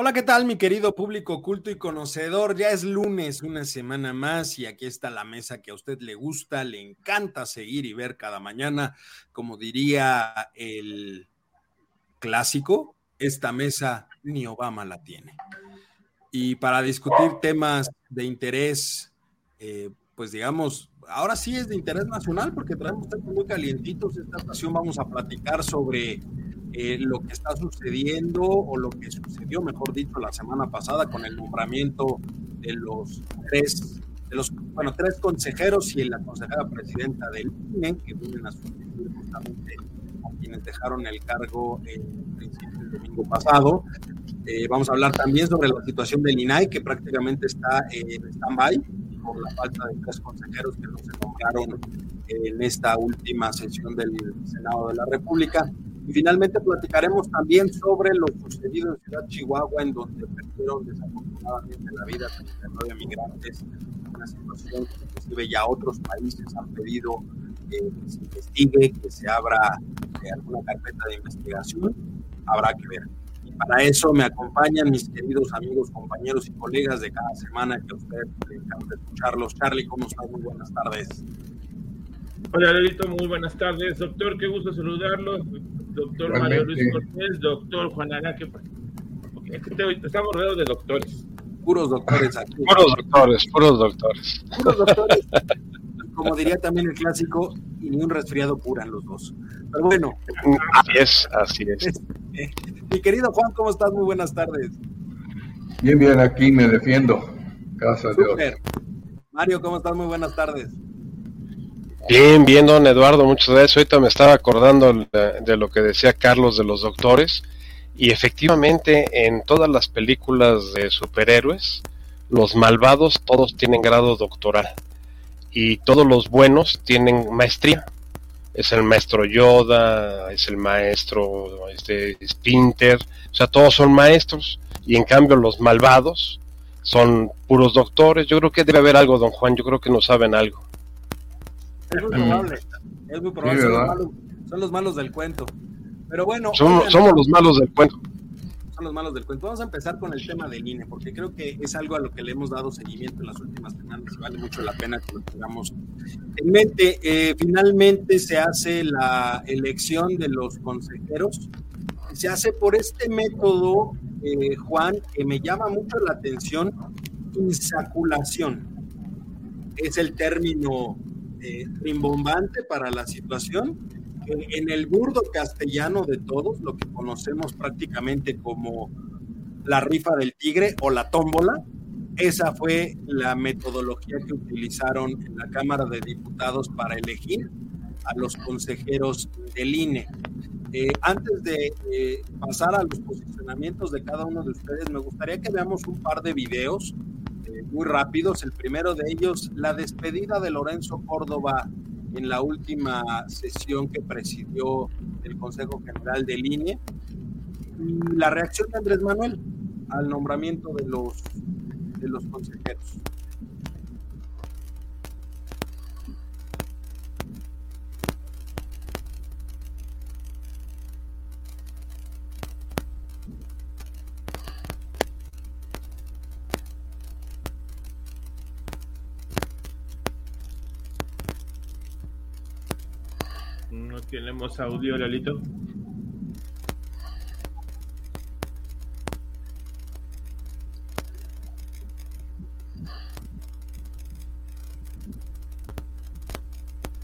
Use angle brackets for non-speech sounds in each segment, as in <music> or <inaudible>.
Hola, ¿qué tal mi querido público culto y conocedor? Ya es lunes, una semana más y aquí está la mesa que a usted le gusta, le encanta seguir y ver cada mañana. Como diría el clásico, esta mesa ni Obama la tiene. Y para discutir temas de interés, eh, pues digamos, ahora sí es de interés nacional porque traemos temas muy calientitos. Esta ocasión vamos a platicar sobre eh, lo que está sucediendo o lo que sucedió, mejor dicho, la semana pasada con el nombramiento de los tres, de los, bueno, tres consejeros y la consejera presidenta del INE, que vienen a sustituir justamente a quienes dejaron el cargo el domingo pasado. Eh, vamos a hablar también sobre la situación del INAI, que prácticamente está en stand-by por la falta de tres consejeros que no se nombraron en esta última sesión del Senado de la República. Y finalmente platicaremos también sobre lo sucedido en Ciudad Chihuahua, en donde perdieron desafortunadamente la vida 39 migrantes, una situación que inclusive ya otros países han pedido que se investigue, que se abra eh, alguna carpeta de investigación. Habrá que ver. Y para eso me acompañan mis queridos amigos, compañeros y colegas de cada semana que a ustedes les encanta escucharlos. Charlie, ¿cómo estás? Muy buenas tardes. Hola, Lelito, muy buenas tardes. Doctor, qué gusto saludarlo doctor Mario Luis Cortés, doctor Juan Araque. Es que estamos rodeados de doctores. Puros doctores aquí. Puros doctores, puros doctores. Puros doctores. <laughs> Como diría también el clásico, y ni un resfriado curan los dos. Pero bueno. Así es, así es. Mi querido Juan, ¿cómo estás? Muy buenas tardes. Bien, bien, aquí me defiendo. Gracias a Dios. Mario, ¿cómo estás? Muy buenas tardes. Bien, bien, don Eduardo, muchas gracias. Ahorita me estaba acordando de, lo que decía Carlos de los doctores. Y efectivamente, en todas las películas de superhéroes, los malvados todos tienen grado doctoral. Y todos los buenos tienen maestría. Es el maestro Yoda, es el maestro este, Spinter, o sea, todos son maestros. Y en cambio, los malvados son puros doctores. Yo creo que debe haber algo, don Juan. Yo creo que no saben algo. Es muy probable. Es muy probable. son, los malos, del cuento. Pero bueno. Somos, somos los malos del cuento. Son los malos del cuento. Vamos a empezar con el tema del INE, porque creo que es algo a lo que le hemos dado seguimiento en las últimas semanas y vale mucho la pena que lo tengamos en mente. Eh, finalmente se hace la elección de los consejeros. Se hace por este método, eh, Juan, que me llama mucho la atención, insaculación. Es el término eh, rimbombante para la situación. En el burdo castellano de todos, lo que conocemos prácticamente como la rifa del tigre o la tómbola, esa fue la metodología que utilizaron en la Cámara de Diputados para elegir a los consejeros del INE. Eh, antes de eh, pasar a los posicionamientos de cada uno de ustedes, me gustaría que veamos un par de videos muy rápidos. El primero de ellos, la despedida de Lorenzo Córdoba en la última sesión que presidió el Consejo General de Línea y la reacción de Andrés Manuel al nombramiento de los, de los consejeros. tenemos audio, Lolito.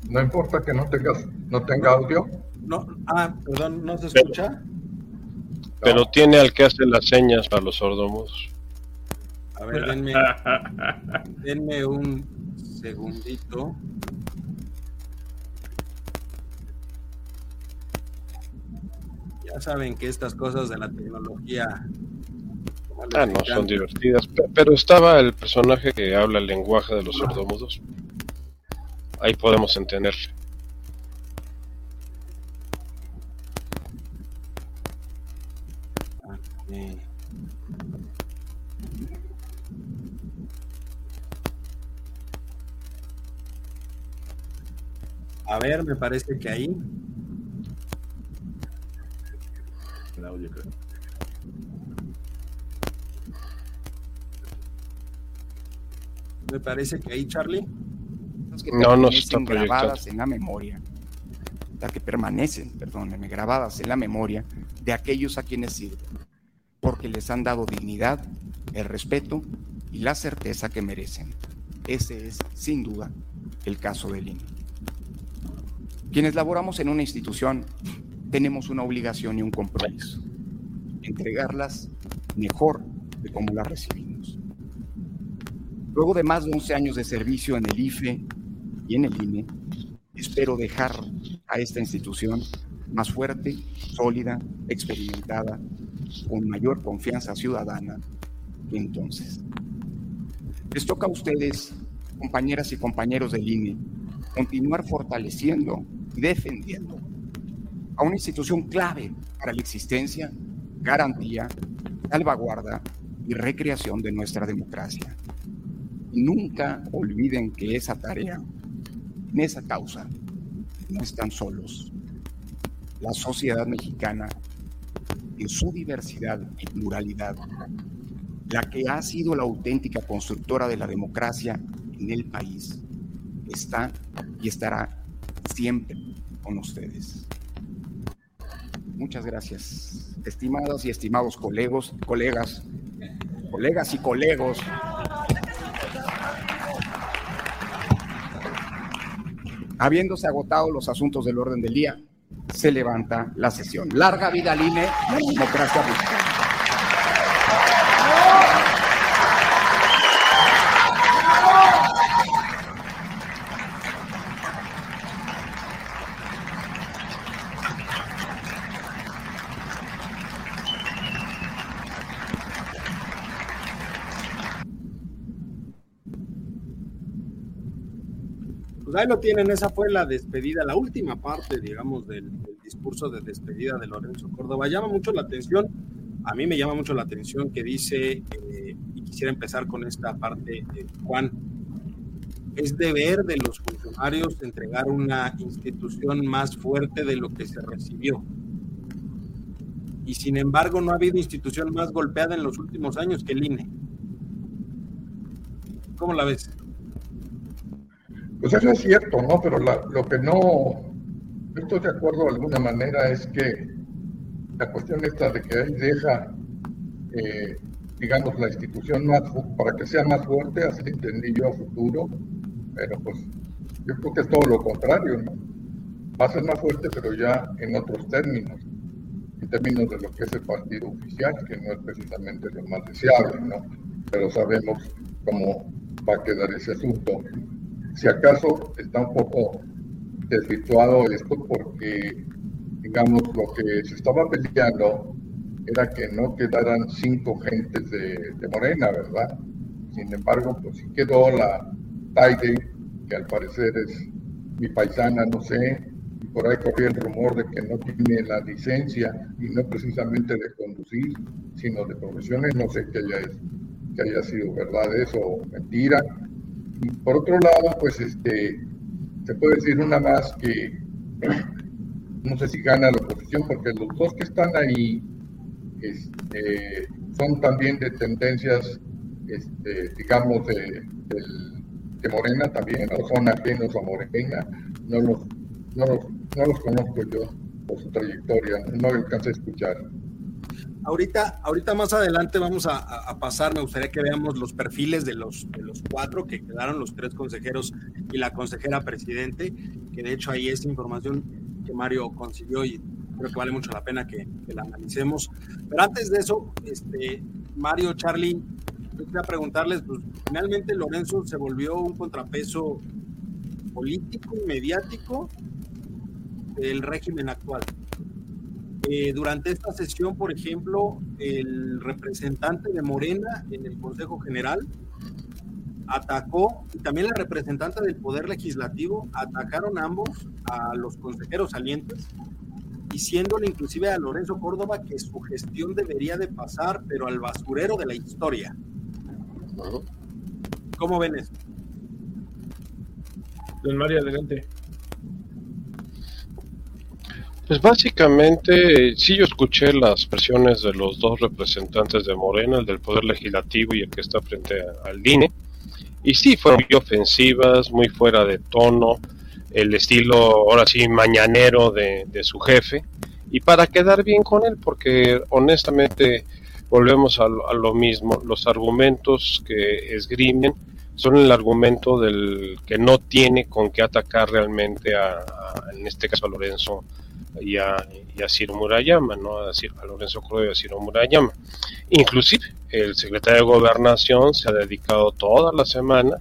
No importa que no tengas, no tenga audio. No, ah, perdón, no se escucha. Pero, tiene al que hace las señas para los sordomos. A ver, denme, <laughs> denme un segundito. Ya saben que estas cosas de la tecnología Ah, no, son divertidas. Pero estaba el personaje que habla el lenguaje de los sordomudos. Ahí podemos entenderle. A ver, me parece que ahí. Me parece que ahí, Charlie. no, no están grabadas en la memoria. Las que permanecen, perdónenme, grabadas en la memoria de aquellos a quienes sirven, porque les han dado dignidad, el respeto y la certeza que merecen. Ese es, sin duda, el caso del INE. Quienes laboramos en una institución tenemos una obligación y un compromiso, entregarlas mejor de como las recibimos. Luego de más de 11 años de servicio en el IFE y en el INE, espero dejar a esta institución más fuerte, sólida, experimentada, con mayor confianza ciudadana que entonces. Les toca a ustedes, compañeras y compañeros del INE, continuar fortaleciendo y defendiendo a una institución clave para la existencia, garantía, salvaguarda y recreación de nuestra democracia. Nunca olviden que esa tarea, en esa causa, no están solos. La sociedad mexicana, en su diversidad y pluralidad, la que ha sido la auténtica constructora de la democracia en el país, está y estará siempre con ustedes. Muchas gracias, estimadas y estimados colegos, colegas, colegas y colegos. Habiéndose agotado los asuntos del orden del día, se levanta la sesión. Larga vida al INE, la democracia Pues ahí lo tienen, esa fue la despedida, la última parte, digamos, del, discurso de despedida de Lorenzo Córdoba. Llama mucho la atención, a mí me llama mucho la atención que dice, eh, y quisiera empezar con esta parte, Juan, es deber de los funcionarios entregar una institución más fuerte de lo que se recibió. Y sin embargo, no ha habido institución más golpeada en los últimos años que el INE. ¿Cómo la ves? Pues eso es cierto, ¿no? Pero lo que no estoy de acuerdo de alguna manera es que la cuestión esta de que él deja, eh, digamos, la institución más para que sea más fuerte, así entendí yo a futuro, pero pues yo creo que es todo lo contrario, ¿no? Va a ser más fuerte, pero ya en otros términos, en términos de lo que es el partido oficial, que no es precisamente lo más deseable, ¿no? Pero sabemos cómo va a quedar ese asunto si acaso está un poco desvirtuado esto porque, digamos, lo que se estaba peleando era que no quedaran cinco gentes de, Morena, ¿verdad? Sin embargo, pues sí quedó la Taide, que al parecer es mi paisana, no sé, y por ahí corría el rumor de que no tiene la licencia, y no precisamente de conducir, sino de profesiones, no sé que haya, que haya sido verdad eso o mentira, por otro lado, pues este, se puede decir una más que no sé si gana la oposición, porque los dos que están ahí este, son también de tendencias, este, digamos, de, Morena también, o son ajenos a Morena, no los, no los, no los conozco yo por su trayectoria, no alcancé a escuchar. Ahorita, ahorita más adelante vamos a, pasar, me gustaría que veamos los perfiles de los, de los cuatro que quedaron, los tres consejeros y la consejera presidente. que de hecho ahí es información que Mario consiguió y creo que vale mucho la pena que, la analicemos. Pero antes de eso, este, Mario, Charlie, yo quería preguntarles, pues finalmente Lorenzo se volvió un contrapeso político y mediático del régimen actual. Eh, durante esta sesión, por ejemplo, el representante de Morena en el Consejo General atacó, y también la representante del Poder Legislativo, atacaron ambos a los consejeros salientes, diciéndole inclusive a Lorenzo Córdoba que su gestión debería de pasar, pero al basurero de la historia. ¿Cómo ven eso? Don Mario, adelante. Pues básicamente, sí yo escuché las versiones de los dos representantes de Morena, el del Poder Legislativo y el que está frente al DINE. Y sí, fueron muy ofensivas, muy fuera de tono, el estilo, ahora sí, mañanero de, su jefe. Y para quedar bien con él, porque honestamente volvemos a, lo mismo, los argumentos que esgrimen son el argumento del que no tiene con qué atacar realmente a en este caso a Lorenzo y a, Ciro Murayama, ¿no? a, a Lorenzo Córdoba y a Ciro Murayama. Inclusive el secretario de Gobernación se ha dedicado toda la semana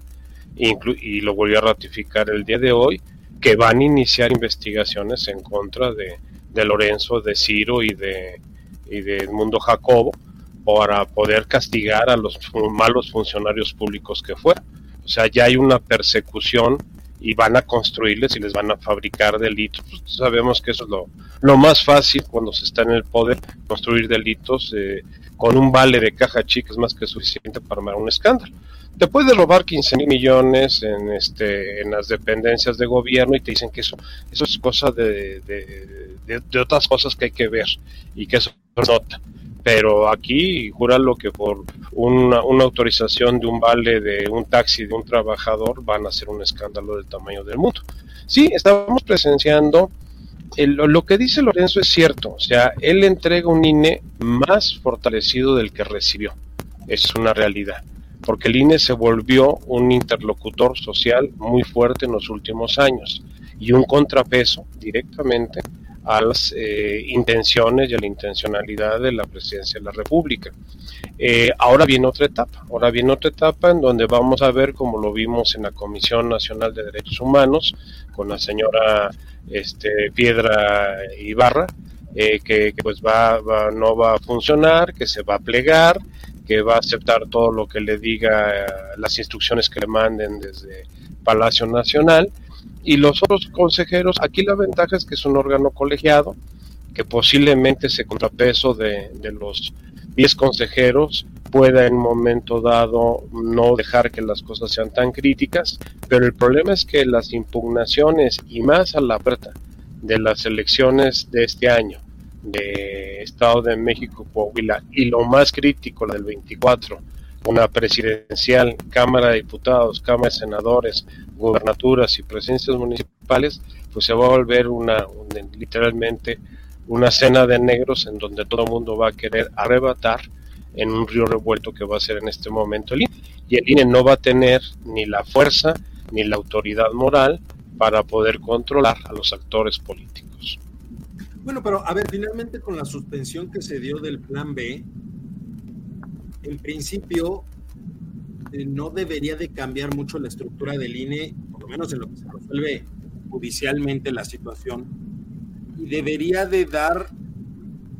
y lo volvió a ratificar el día de hoy que van a iniciar investigaciones en contra de, Lorenzo, de Ciro y de, y Edmundo Jacobo para poder castigar a los malos funcionarios públicos que fueron. O sea, ya hay una persecución y van a construirles y les van a fabricar delitos. Pues, sabemos que eso es lo, lo, más fácil cuando se está en el poder, construir delitos eh, con un vale de caja chica es más que suficiente para armar un escándalo. Te puedes robar 15 mil millones en, este, en las dependencias de gobierno y te dicen que eso, eso es cosa de, de, de otras cosas que hay que ver y que eso nota pero aquí lo que por una, autorización de un vale de un taxi de un trabajador van a ser un escándalo del tamaño del mundo. Sí, estamos presenciando, lo que dice Lorenzo es cierto, o sea, él entrega un INE más fortalecido del que recibió, es una realidad, porque el INE se volvió un interlocutor social muy fuerte en los últimos años y un contrapeso directamente a las eh, intenciones y a la intencionalidad de la presidencia de la República. Eh, ahora viene otra etapa, ahora viene otra etapa en donde vamos a ver, como lo vimos en la Comisión Nacional de Derechos Humanos, con la señora este, Piedra Ibarra, eh, que, pues va, no va a funcionar, que se va a plegar, que va a aceptar todo lo que le diga, las instrucciones que le manden desde Palacio Nacional y los otros consejeros, aquí la ventaja es que es un órgano colegiado, que posiblemente ese contrapeso de, de los 10 consejeros pueda en un momento dado no dejar que las cosas sean tan críticas, pero el problema es que las impugnaciones y más a la puerta de las elecciones de este año de Estado de México, Coahuila y lo más crítico, la del 24, una presidencial, Cámara de Diputados, Cámara de Senadores, gubernaturas y presidencias municipales, pues se va a volver una, literalmente una cena de negros en donde todo el mundo va a querer arrebatar en un río revuelto que va a ser en este momento el INE. Y el INE no va a tener ni la fuerza ni la autoridad moral para poder controlar a los actores políticos. Bueno, pero a ver, finalmente con la suspensión que se dio del plan B, en principio eh, no debería de cambiar mucho la estructura del INE, por lo menos en lo que se resuelve judicialmente la situación, y debería de dar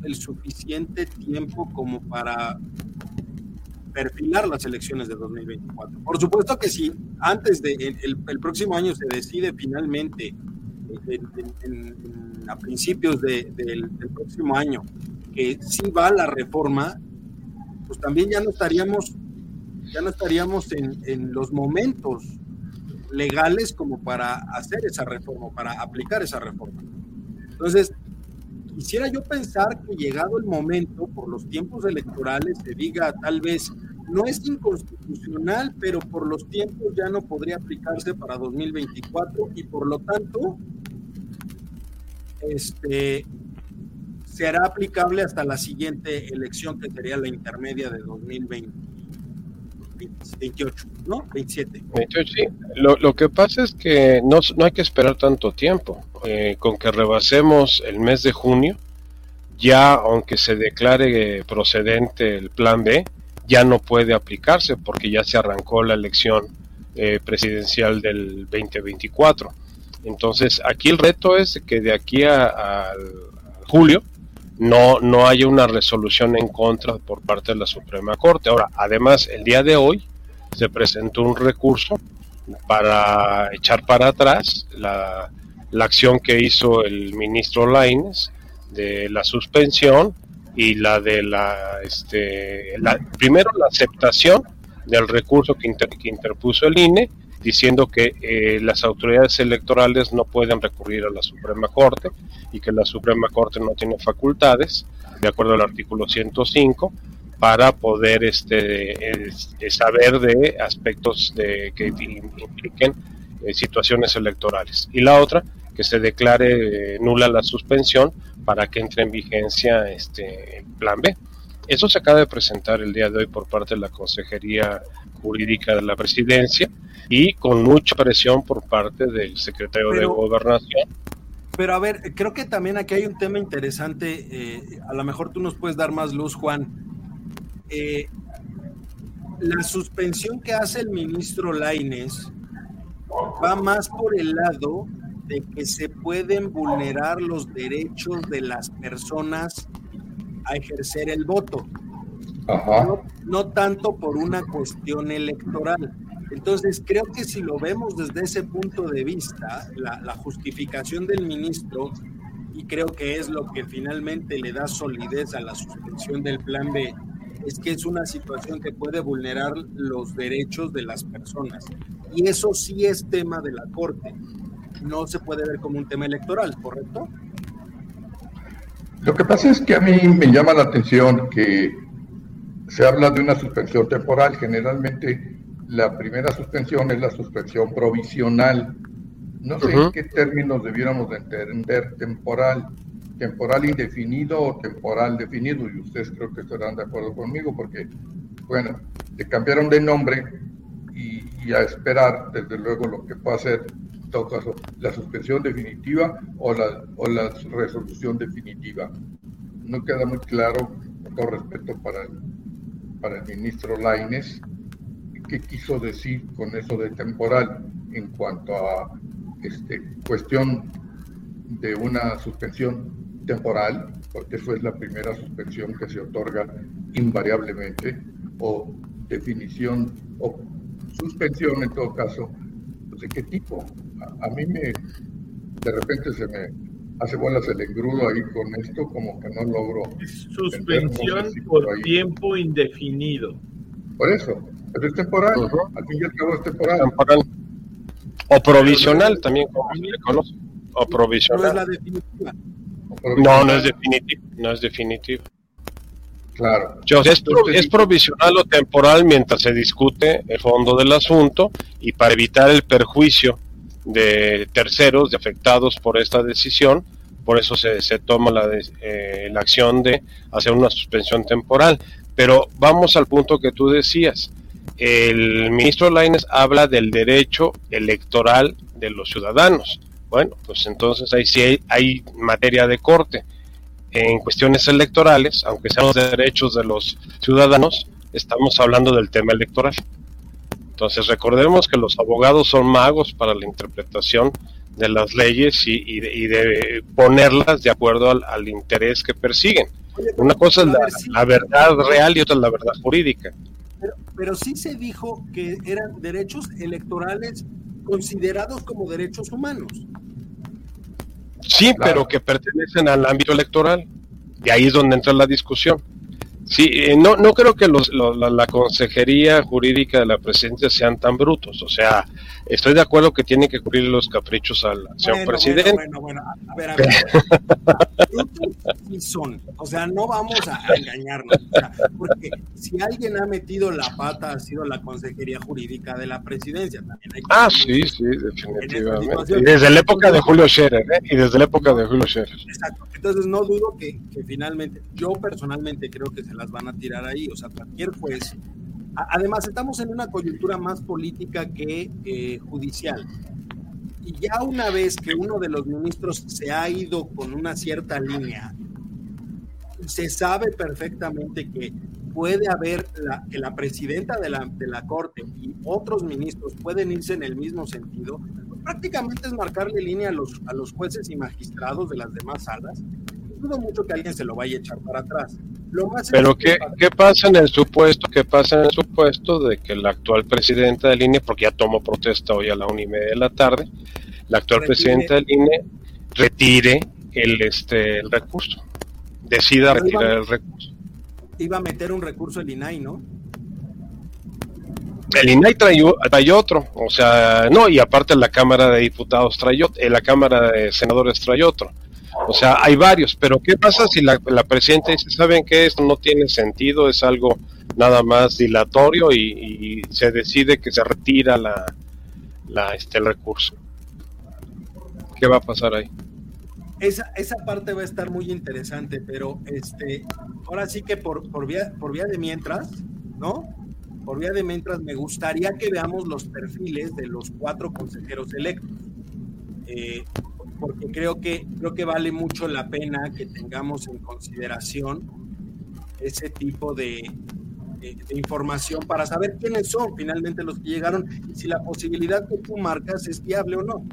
el suficiente tiempo como para perfilar las elecciones de 2024. Por supuesto que si antes de el, próximo año se decide finalmente a principios del, del, próximo año que sí va la reforma, pues también ya no estaríamos, ya no estaríamos en, en los momentos legales como para hacer esa reforma, para aplicar esa reforma. Entonces, quisiera yo pensar que llegado el momento, por los tiempos electorales, se diga tal vez, no es inconstitucional, pero por los tiempos ya no podría aplicarse para 2024 y por lo tanto, este, será aplicable hasta la siguiente elección, que sería la intermedia de 2025. 28, ¿no? 27. 28, sí. Lo, lo que pasa es que no, no hay que esperar tanto tiempo. Eh, con que rebasemos el mes de junio, ya aunque se declare procedente el plan B, ya no puede aplicarse porque ya se arrancó la elección eh, presidencial del 2024. Entonces, aquí el reto es que de aquí a, julio no, no haya una resolución en contra por parte de la Suprema Corte. Ahora, además, el día de hoy se presentó un recurso para echar para atrás la, la acción que hizo el ministro Laines de la suspensión y la de la, este, primero la aceptación del recurso que, que interpuso el INE, diciendo que eh, las autoridades electorales no pueden recurrir a la Suprema Corte y que la Suprema Corte no tiene facultades, de acuerdo al artículo 105, para poder este, saber de aspectos que impliquen eh, situaciones electorales. Y la otra, que se declare eh, nula la suspensión para que entre en vigencia este el plan B. Eso se acaba de presentar el día de hoy por parte de la Consejería Jurídica de la Presidencia y con mucha presión por parte del secretario de Gobernación. Pero a ver, creo que también aquí hay un tema interesante, eh, a lo mejor tú nos puedes dar más luz, Juan. Eh, la suspensión que hace el ministro Laines va más por el lado de que se pueden vulnerar los derechos de las personas a ejercer el voto. No, tanto por una cuestión electoral. Entonces, creo que si lo vemos desde ese punto de vista, la, la justificación del ministro, y creo que es lo que finalmente le da solidez a la suspensión del plan B, es que es una situación que puede vulnerar los derechos de las personas. Y eso sí es tema de la Corte no se puede ver como un tema electoral, ¿correcto? Lo que pasa es que a mí me llama la atención que se habla de una suspensión temporal. Generalmente la primera suspensión es la suspensión provisional. No sé en qué términos debiéramos entender temporal. Temporal indefinido o temporal definido. Y ustedes creo que estarán de acuerdo conmigo porque, bueno, le cambiaron de nombre y, y a esperar, desde luego, lo que pueda ser todo caso, la suspensión definitiva o la, o la resolución definitiva. No queda muy claro, con todo respeto para el, para el ministro Laines, qué quiso decir con eso de temporal en cuanto a este, cuestión de una suspensión temporal, porque eso es la primera suspensión que se otorga invariablemente, o definición o suspensión en todo caso, ¿de qué tipo? a, mí me, de repente se me hace bolas el engrudo ahí con esto, como que no logro. Suspensión por tiempo indefinido. Por eso, pero es temporal, al fin y al cabo es temporal. O provisional también, como se le conoce. O provisional. No es la definitiva. No, no es definitiva. No es definitiva. Claro. es, es, provisional o temporal mientras se discute el fondo del asunto y para evitar el perjuicio de terceros, de afectados por esta decisión, por eso se, se toma la, eh, la acción de hacer una suspensión temporal. Pero vamos al punto que tú decías. El ministro Laines habla del derecho electoral de los ciudadanos. Bueno, pues entonces ahí sí hay materia de corte. En cuestiones electorales, aunque sean los derechos de los ciudadanos, estamos hablando del tema electoral. Entonces recordemos que los abogados son magos para la interpretación de las leyes y, de, ponerlas de acuerdo al, interés que persiguen. Una cosa es la, verdad real y otra es la verdad jurídica. Pero, pero sí se dijo que eran derechos electorales considerados como derechos humanos. Sí, pero que pertenecen al ámbito electoral. Y ahí es donde entra la discusión. Sí, eh, no, no creo que los, la, consejería jurídica de la presidencia sean tan brutos. O sea, estoy de acuerdo que tienen que cubrir los caprichos al señor presidente. Bueno, bueno, a ver, a ver. brutos sí son. O sea, no vamos a, engañarnos. porque si alguien ha metido la pata, ha sido la consejería jurídica de la presidencia. También hay ah, sí, sí, definitivamente. Y desde la época de Julio Scherer, ¿eh? Y desde la época de Julio Scherer. Exacto. Entonces, no dudo que, que finalmente, yo personalmente creo que se las van a tirar ahí. O sea, cualquier juez Además, estamos en una coyuntura más política que eh, judicial. Y ya una vez que uno de los ministros se ha ido con una cierta línea, se sabe perfectamente que puede haber la, que la presidenta de la, de la Corte y otros ministros pueden irse en el mismo sentido, pues prácticamente es marcarle línea a los, a los jueces y magistrados de las demás salas. Dudo mucho que alguien se lo vaya a echar para atrás. Pero ¿qué, ¿qué pasa en el supuesto? ¿Qué pasa en el supuesto de que la actual presidenta del INE, porque ya tomó protesta hoy a la una y media de la tarde, la actual presidenta del INE retire el este el recurso, decida retirar el recurso? Iba a meter un recurso el INAI, ¿no? El INAI trae, otro, o sea, no, y aparte la Cámara de Diputados trae otro, eh, la Cámara de Senadores trae otro. O sea, hay varios, pero ¿qué pasa si la, presidenta dice, saben que esto no tiene sentido, es algo nada más dilatorio y, se decide que se retira la, la, este, el recurso? ¿Qué va a pasar ahí? Esa, esa parte va a estar muy interesante, pero este, ahora sí que por, por, vía, por vía de mientras, ¿no? Por vía de mientras, me gustaría que veamos los perfiles de los cuatro consejeros electos. Eh, porque creo que, creo que vale mucho la pena que tengamos en consideración ese tipo de, información para saber quiénes son finalmente los que llegaron y si la posibilidad que tú marcas es viable o no.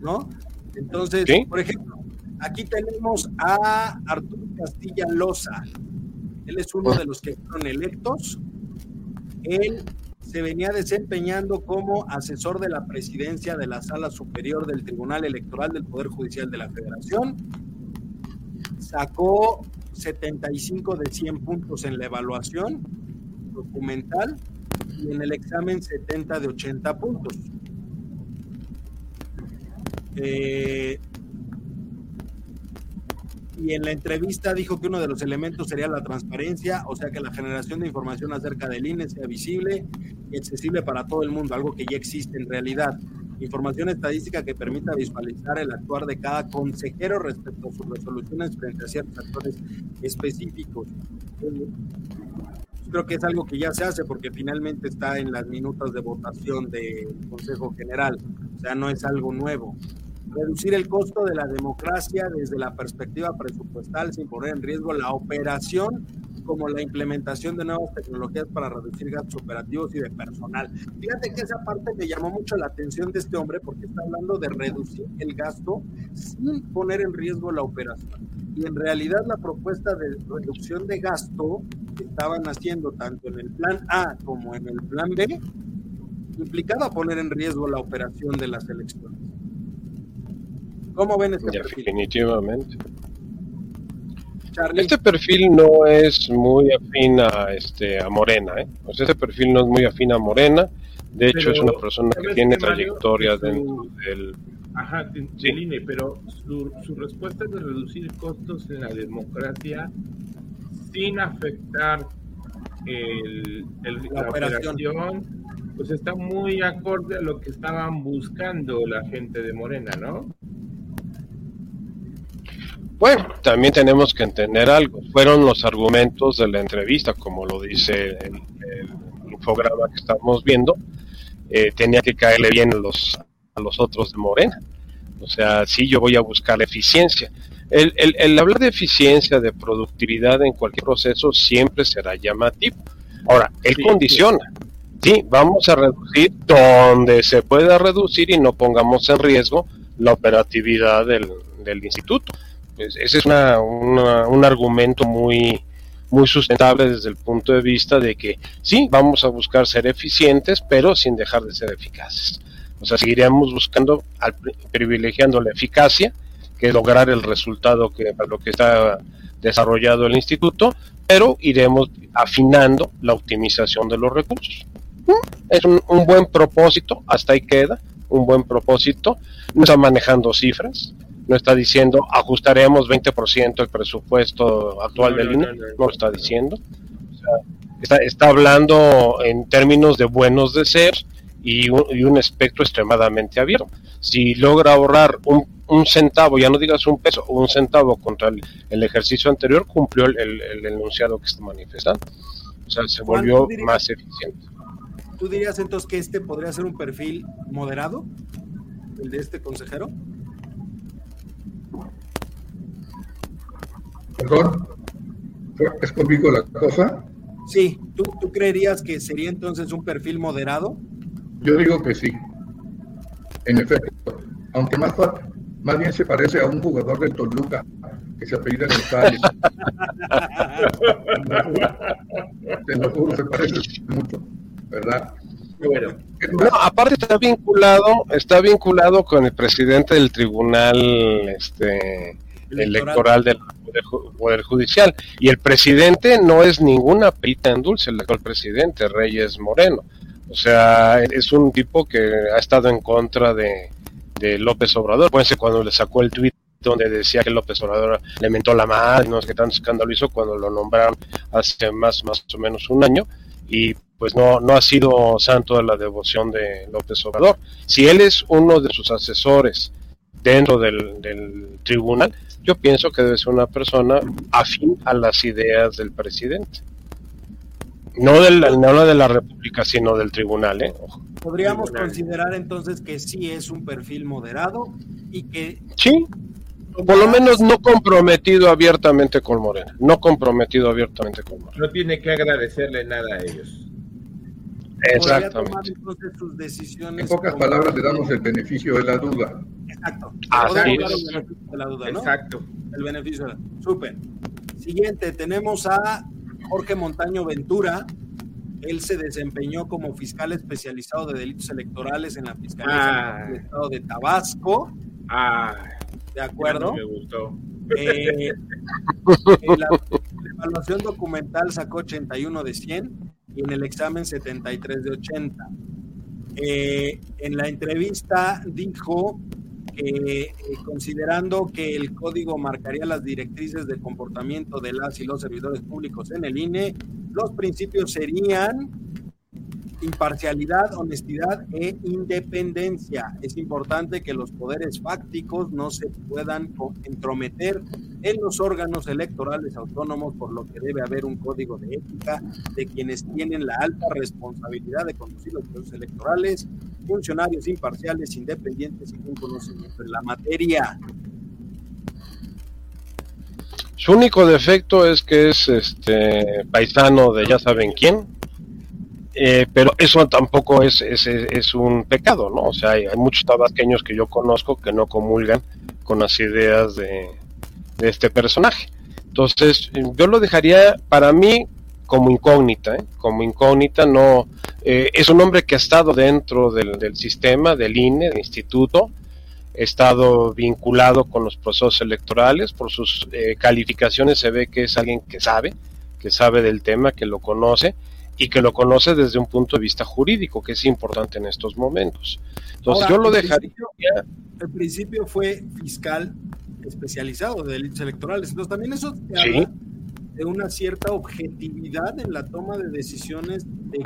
¿No? Entonces, por ejemplo, aquí tenemos a Arturo Castilla Loza. Él es uno de los que fueron electos. Él se venía desempeñando como asesor de la presidencia de la Sala Superior del Tribunal Electoral del Poder Judicial de la Federación. Sacó 75 de 100 puntos en la evaluación documental y en el examen 70 de 80 puntos. Eh, y en la entrevista dijo que uno de los elementos sería la transparencia, o sea que la generación de información acerca del INE sea visible y accesible para todo el mundo, algo que ya existe en realidad. Información estadística que permita visualizar el actuar de cada consejero respecto a sus resoluciones frente a ciertos actores específicos. Creo que es algo que ya se hace porque finalmente está en las minutas de votación del Consejo General, o sea, no es algo nuevo reducir el costo de la democracia desde la perspectiva presupuestal sin poner en riesgo la operación como la implementación de nuevas tecnologías para reducir gastos operativos y de personal. Fíjate que esa parte me llamó mucho la atención de este hombre porque está hablando de reducir el gasto sin poner en riesgo la operación. Y en realidad la propuesta de reducción de gasto que estaban haciendo tanto en el plan A como en el plan B implicaba poner en riesgo la operación de las elecciones. ¿Cómo ven este perfil? Definitivamente. Este perfil no es muy afín a, este, a Morena, ¿eh? este perfil no es muy afín a Morena. De hecho, es una persona que tiene trayectoria dentro del. Ajá, del pero su, su respuesta es de reducir costos en la democracia sin afectar el, la, operación, pues está muy acorde a lo que estaban buscando la gente de Morena, ¿no? Bueno, también tenemos que entender algo. Fueron los argumentos de la entrevista, como lo dice el, infograma que estamos viendo. Eh, tenía que caerle bien a los, a los otros de Morena. O sea, sí, yo voy a buscar eficiencia. El, el, el, hablar de eficiencia, de productividad en cualquier proceso siempre será llamativo. Ahora, él condiciona. Sí, vamos a reducir donde se pueda reducir y no pongamos en riesgo la operatividad del, del instituto. Pues, ese es un argumento muy, muy sustentable desde el punto de vista de que sí, vamos a buscar ser eficientes, pero sin dejar de ser eficaces. O sea, seguiremos buscando, privilegiando la eficacia, que lograr el resultado que para lo que está desarrollado el instituto, pero iremos afinando la optimización de los recursos. Es un, un buen propósito, hasta ahí queda, un buen propósito. No está manejando cifras, no está diciendo ajustaremos 20% el presupuesto actual del INE, no, lo está diciendo. está, está, hablando en términos de buenos deseos y un, y un espectro extremadamente abierto. Si logra ahorrar un, un, centavo, ya no digas un peso, un centavo contra el, el ejercicio anterior, cumplió el, el, enunciado que está manifestando. O sea, se volvió más eficiente. ¿Tú dirías entonces que este podría ser un perfil moderado, el de este consejero? Perdón, ¿es conmigo la cosa? Sí, ¿Tú, ¿tú creerías que sería entonces un perfil moderado? Yo digo que sí, en efecto, aunque más, más bien se parece a un jugador del Toluca que se apellida González. <laughs> Te lo juro, se parece mucho, ¿verdad? Bueno, no, aparte está vinculado, está vinculado con el presidente del tribunal este electoral, del poder, Judicial. Y el presidente no es ninguna pita en dulce, el actual presidente, Reyes Moreno. O sea, es un tipo que ha estado en contra de, de López Obrador. Acuérdense cuando le sacó el tweet donde decía que López Obrador le mentó la madre, no sé qué tanto escándalo hizo cuando lo nombraron hace más, más o menos un año. Y pues no, no ha sido santo de la devoción de López Obrador. Si él es uno de sus asesores dentro del, del tribunal, yo pienso que debe ser una persona afín a las ideas del presidente. No, del, no de la República, sino del tribunal. ¿eh? Podríamos considerar entonces que sí es un perfil moderado y que... Sí, por lo menos no comprometido abiertamente con Morena. No comprometido abiertamente con Morena. No tiene que agradecerle nada a ellos. Exactamente. sus decisiones en pocas palabras, le damos el beneficio de la duda. Exacto. Así el beneficio de la duda, ¿no? Exacto. El beneficio de la Súper. Siguiente, tenemos a Jorge Montaño Ventura. Él se desempeñó como fiscal especializado de delitos electorales en la Fiscalía del Estado de Tabasco. Ah, ¿De acuerdo? Me gustó. Eh, <laughs> la, la evaluación documental sacó 81 de 100 y en el examen 73 de 80. Eh, en la entrevista dijo que eh, considerando que el código marcaría las directrices de comportamiento de las y los servidores públicos en el INE, los principios serían imparcialidad, honestidad e independencia. Es importante que los poderes fácticos no se puedan entrometer en los órganos electorales autónomos, por lo que debe haber un código de ética de quienes tienen la alta responsabilidad de conducir los procesos electorales, funcionarios imparciales, independientes y con conocimiento en la materia. Su único defecto es que es este paisano de ya saben quién, eh, pero eso tampoco es, es, es, un pecado, ¿no? O sea, hay, muchos tabasqueños que yo conozco que no comulgan con las ideas de, este personaje. Entonces, yo lo dejaría para mí como incógnita, ¿eh? como incógnita, no eh, es un hombre que ha estado dentro del, del sistema, del INE, del instituto, ha estado vinculado con los procesos electorales, por sus calificaciones se ve que es alguien que sabe, que sabe del tema, que lo conoce, y que lo conoce desde un punto de vista jurídico, que es importante en estos momentos. Entonces yo lo dejaría... El principio fue fiscal especializado de delitos electorales, entonces también eso te habla de una cierta objetividad en la toma de decisiones de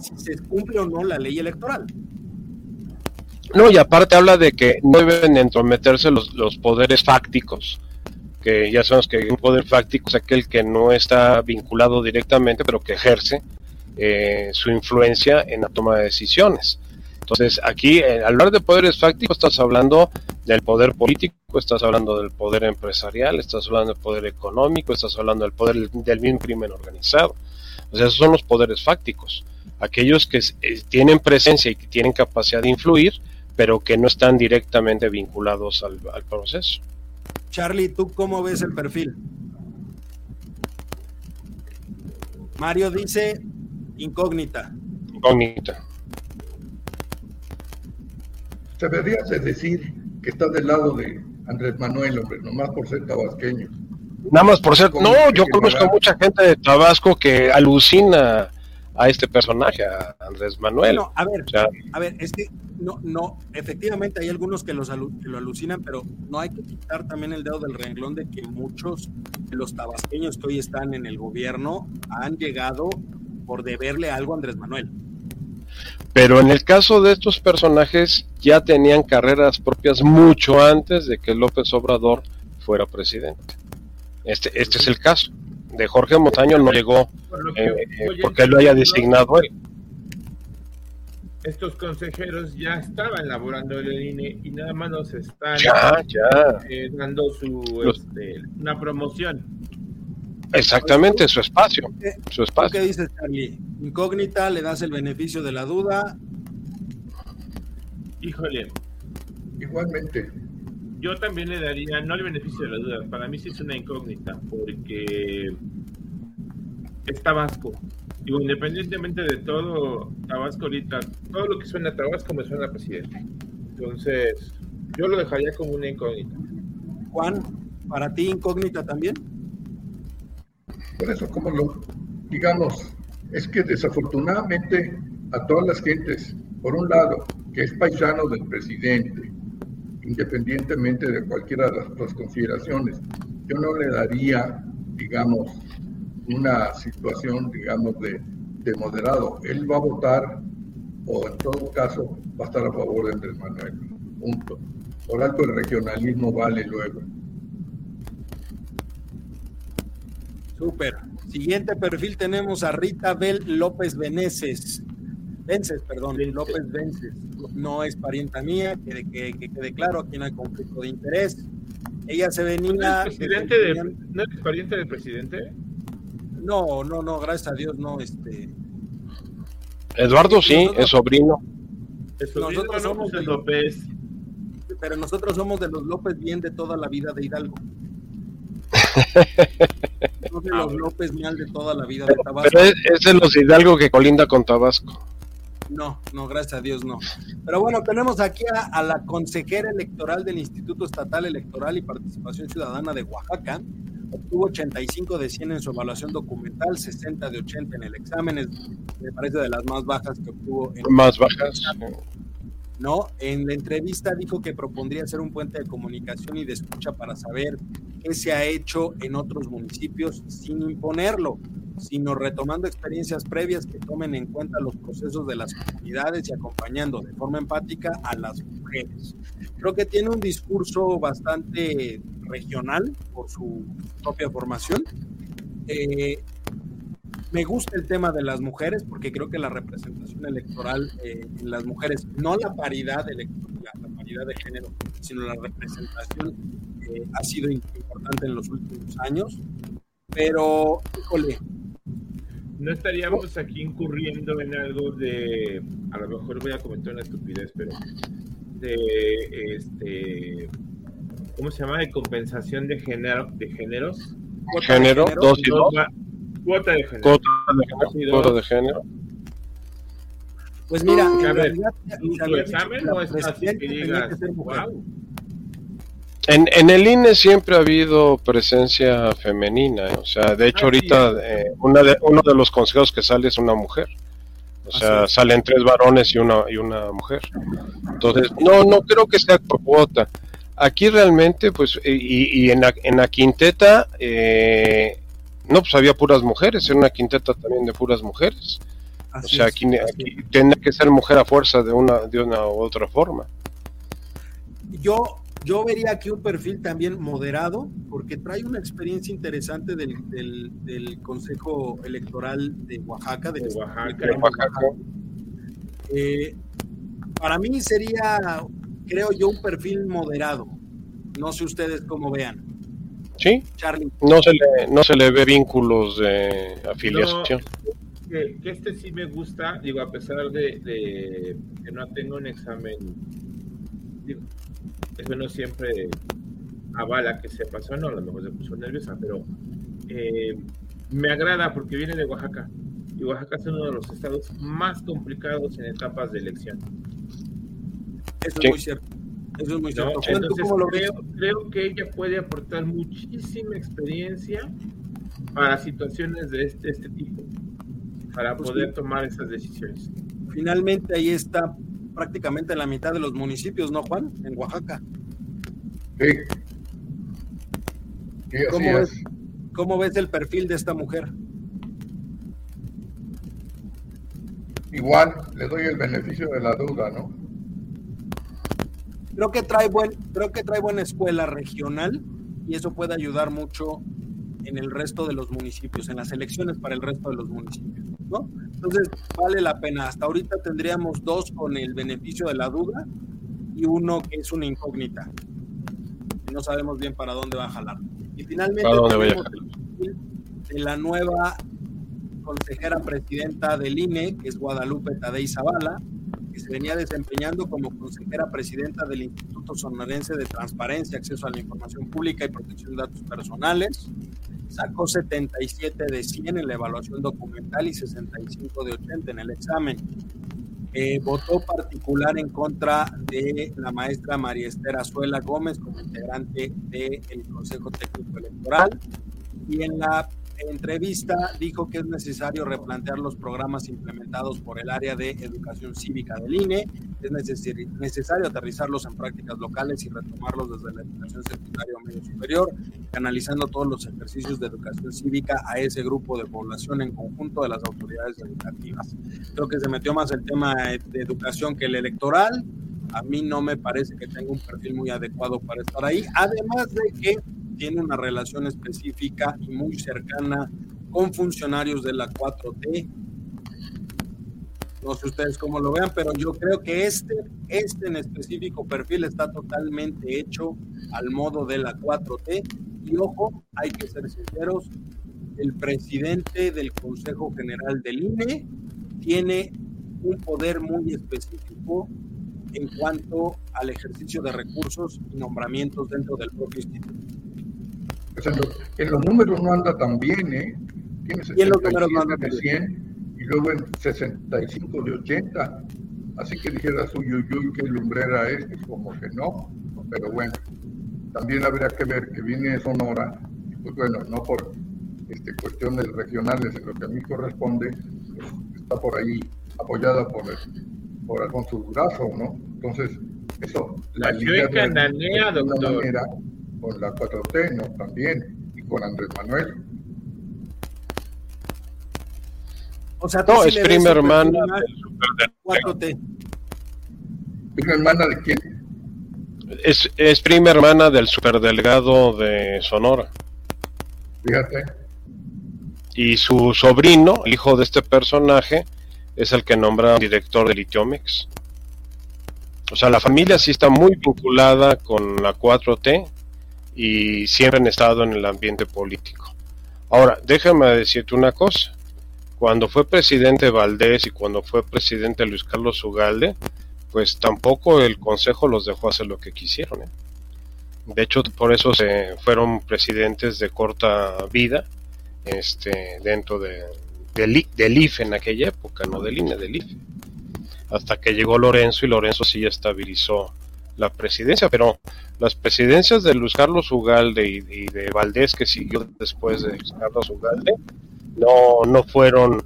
si se cumple o no la ley electoral. No, y aparte habla de que no deben entrometerse los, los poderes fácticos que ya sabemos que un poder fáctico es aquel que no está vinculado directamente, pero que ejerce eh, su influencia en la toma de decisiones. Entonces, aquí, eh, al hablar de poderes fácticos, estás hablando del poder político, estás hablando del poder empresarial, estás hablando del poder económico, estás hablando del poder del mismo crimen organizado. O sea, esos son los poderes fácticos, aquellos que eh, tienen presencia y que tienen capacidad de influir, pero que no están directamente vinculados al proceso. Charlie, ¿tú cómo ves el perfil? Mario dice incógnita. Incógnita. Se debería decir que está del lado de Andrés Manuel, hombre, nomás por ser tabasqueño. Nada más por ser. No, yo conozco a mucha gente de Tabasco que alucina a este personaje, a Andrés Manuel. a ver, a ver, es que no, no, efectivamente hay algunos que, los lo alucinan, pero no hay que quitar también el dedo del renglón de que muchos de los tabasqueños que hoy están en el gobierno han llegado por deberle algo a Andrés Manuel. Pero en el caso de estos personajes ya tenían carreras propias mucho antes de que López Obrador fuera presidente. Este, este es el caso. De Jorge Montaño no llegó eh, porque él lo haya designado él. Estos consejeros ya estaban laborando en el INE y nada más nos están eh, dando su, este, una promoción. Exactamente, su espacio. Su espacio. ¿Qué dices, Charlie? Incógnita, le das el beneficio de la duda. Híjole. Igualmente. Yo también le daría, no el beneficio de la duda, para mí sí es una incógnita, porque es Tabasco. Digo, independientemente de todo, Tabasco ahorita, todo lo que suena a Tabasco me suena a presidente. Entonces, yo lo dejaría como una incógnita. Juan, ¿para ti incógnita también? Por eso, como lo, digamos, es que desafortunadamente a todas las gentes, por un lado, que es paisano del presidente, independientemente de cualquiera de las, consideraciones, yo no le daría, digamos, una situación, digamos, de, de, moderado. Él va a votar, o en todo caso, va a estar a favor de Andrés Manuel. Punto. Por alto, el regionalismo vale luego. Súper. Siguiente perfil tenemos a Rita Bel López Veneces. Vences, perdón, López Vences. No es parienta mía, que, que, que quede claro, aquí no hay conflicto de interés. Ella se venía. ¿No es, presidente de, ¿No es pariente del presidente? No, no, no, gracias a Dios, no. este Eduardo sí, es sobrino. nosotros somos de López. Pero nosotros somos de los López bien de toda la vida de Hidalgo. <laughs> no de los López mal de toda la vida de Tabasco. Pero es, de los Hidalgo que colinda con Tabasco. No, no, gracias a Dios no. Pero bueno, tenemos aquí a, la consejera electoral del Instituto Estatal Electoral y Participación Ciudadana de Oaxaca. Obtuvo 85 de 100 en su evaluación documental, 60 de 80 en el examen. Me parece de las más bajas que obtuvo. En más bajas. ¿No? En la entrevista dijo que propondría ser un puente de comunicación y de escucha para saber qué se ha hecho en otros municipios sin imponerlo, sino retomando experiencias previas que tomen en cuenta los procesos de las comunidades y acompañando de forma empática a las mujeres. Creo que tiene un discurso bastante regional por su propia formación. Eh, me gusta el tema de las mujeres porque creo que la representación electoral eh, en las mujeres, no la paridad electoral, la paridad de género, sino la representación eh, ha sido importante en los últimos años. Pero, híjole. No estaríamos aquí incurriendo en algo de, a lo mejor voy a comentar una estupidez, pero de, este, ¿cómo se llama? De compensación de género, de géneros. Género, dos y dos. Cuota de género. Cuota de género. Pues mira, examen no es así que digas, wow. En, en, el INE siempre ha habido presencia femenina, o sea, de hecho ahorita eh, una de, uno de los consejos que sale es una mujer, o sea, salen tres varones y una y una mujer. Entonces, no no creo que sea por cuota. Aquí realmente, pues, y, y en, la, en la quinteta eh, no, pues había puras mujeres, era una quinteta también de puras mujeres. o sea, aquí, tiene que ser mujer a fuerza de una, de una u otra forma. Yo, yo vería aquí un perfil también moderado, porque trae una experiencia interesante del, del, Consejo Electoral de Oaxaca. De, Oaxaca. Eh, para mí sería, creo yo, un perfil moderado. No sé ustedes cómo vean. Sí, No se le, no se le ve vínculos de afiliación. que, este sí me gusta, digo, a pesar de, que no tengo un examen, eso no siempre avala que se pasó, no, a lo mejor se puso nerviosa, pero eh, me agrada porque viene de Oaxaca. Y Oaxaca es uno de los estados más complicados en etapas de elección. Eso es muy cierto. Eso es muy cierto. Entonces, creo, creo, que ella puede aportar muchísima experiencia para situaciones de este, este tipo, para pues poder tomar esas decisiones. Finalmente ahí está prácticamente la mitad de los municipios, ¿no, Juan? En Oaxaca. Sí. ¿Cómo, ves, ¿Cómo ves el perfil de esta mujer? Igual, le doy el beneficio de la duda, ¿no? Creo que trae buen, creo que trae buena escuela regional y eso puede ayudar mucho en el resto de los municipios, en las elecciones para el resto de los municipios, ¿no? Entonces, vale la pena. Hasta ahorita tendríamos dos con el beneficio de la duda y uno que es una incógnita. no sabemos bien para dónde va a jalar. Y finalmente, de la nueva consejera presidenta del INE, que es Guadalupe Tadei Zavala, que se venía desempeñando como consejera presidenta del Instituto Sonorense de Transparencia, Acceso a la Información Pública y Protección de Datos Personales. Sacó 77 de 100 en la evaluación documental y 65 de 80 en el examen. Eh, votó particular en contra de la maestra María Esther Azuela Gómez como integrante del Consejo Técnico Electoral y en la entrevista dijo que es necesario replantear los programas implementados por el área de educación cívica del INE, es necesario aterrizarlos en prácticas locales y retomarlos desde la educación secundaria o medio superior, canalizando todos los ejercicios de educación cívica a ese grupo de población en conjunto de las autoridades educativas. Creo que se metió más el tema de educación que el electoral. A mí no me parece que tenga un perfil muy adecuado para estar ahí, además de que tiene una relación específica y muy cercana con funcionarios de la 4T. No sé ustedes cómo lo vean, pero yo creo que este, este en específico perfil está totalmente hecho al modo de la 4T. Y ojo, hay que ser sinceros, el presidente del Consejo General del INE tiene un poder muy específico en cuanto al ejercicio de recursos y nombramientos dentro del propio instituto en los números no anda tan bien, ¿eh? Tiene 67 de 100 y luego en 65 de 80. Así que dijera su Yuyuy que lumbrera es, como que no, pero bueno, también habría que ver que viene Sonora, pues bueno, no por este, cuestiones regionales en lo que a mí corresponde, pues, está por ahí apoyada por, por Alfonso Durazo, ¿no? Entonces, eso. La, la cananea, doctor con la 4T, ¿no? También, y con Andrés Manuel. O sea, no, es prima hermana del 4T. ¿Prima hermana de quién? Es, es prima hermana del superdelegado de Sonora. Fíjate. Y su sobrino, el hijo de este personaje, es el que nombra director del Litiomex. O sea, la familia sí está muy vinculada con la 4T y siempre han estado en el ambiente político. Ahora, déjame decirte una cosa. Cuando fue presidente Valdés y cuando fue presidente Luis Carlos Ugalde, pues tampoco el Consejo los dejó hacer lo que quisieron. ¿eh? De hecho, por eso se fueron presidentes de corta vida este, dentro de, del, del IFE en aquella época, no del INE, del IFE. Hasta que llegó Lorenzo y Lorenzo sí estabilizó la presidencia, pero las presidencias de Luis Carlos Ugalde y, de Valdés, que siguió después de Luis Carlos Ugalde, no, no fueron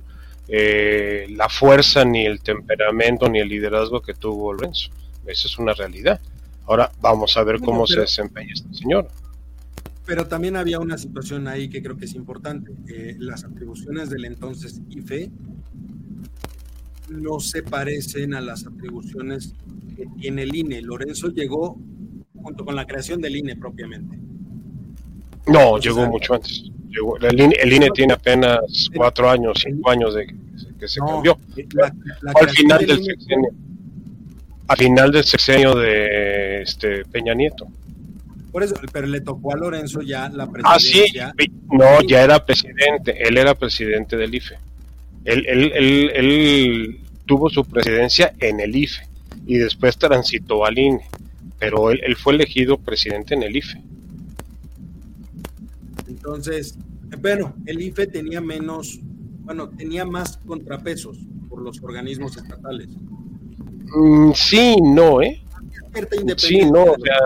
eh, la fuerza, ni el temperamento, ni el liderazgo que tuvo Lorenzo. Esa es una realidad. Ahora vamos a ver cómo se desempeña este señor. Pero también había una situación ahí que creo que es importante. Eh, las atribuciones del entonces IFE no se parecen a las atribuciones que tiene el INE. Lorenzo llegó junto con la creación del INE propiamente. No, llegó mucho antes. el, INE, tiene apenas cuatro años, cinco años de que se cambió. al final del sexenio. Al final del sexenio de este Peña Nieto. Por eso, pero le tocó a Lorenzo ya la presidencia. Ah, sí, no, ya era presidente, él era presidente del IFE. Él, él, él, él tuvo su presidencia en el IFE y después transitó al INE, pero él, fue elegido presidente en el IFE. Entonces, bueno, el IFE tenía menos, bueno, tenía más contrapesos por los organismos estatales. Mm, sí, no, ¿eh? Sí, no, o sea,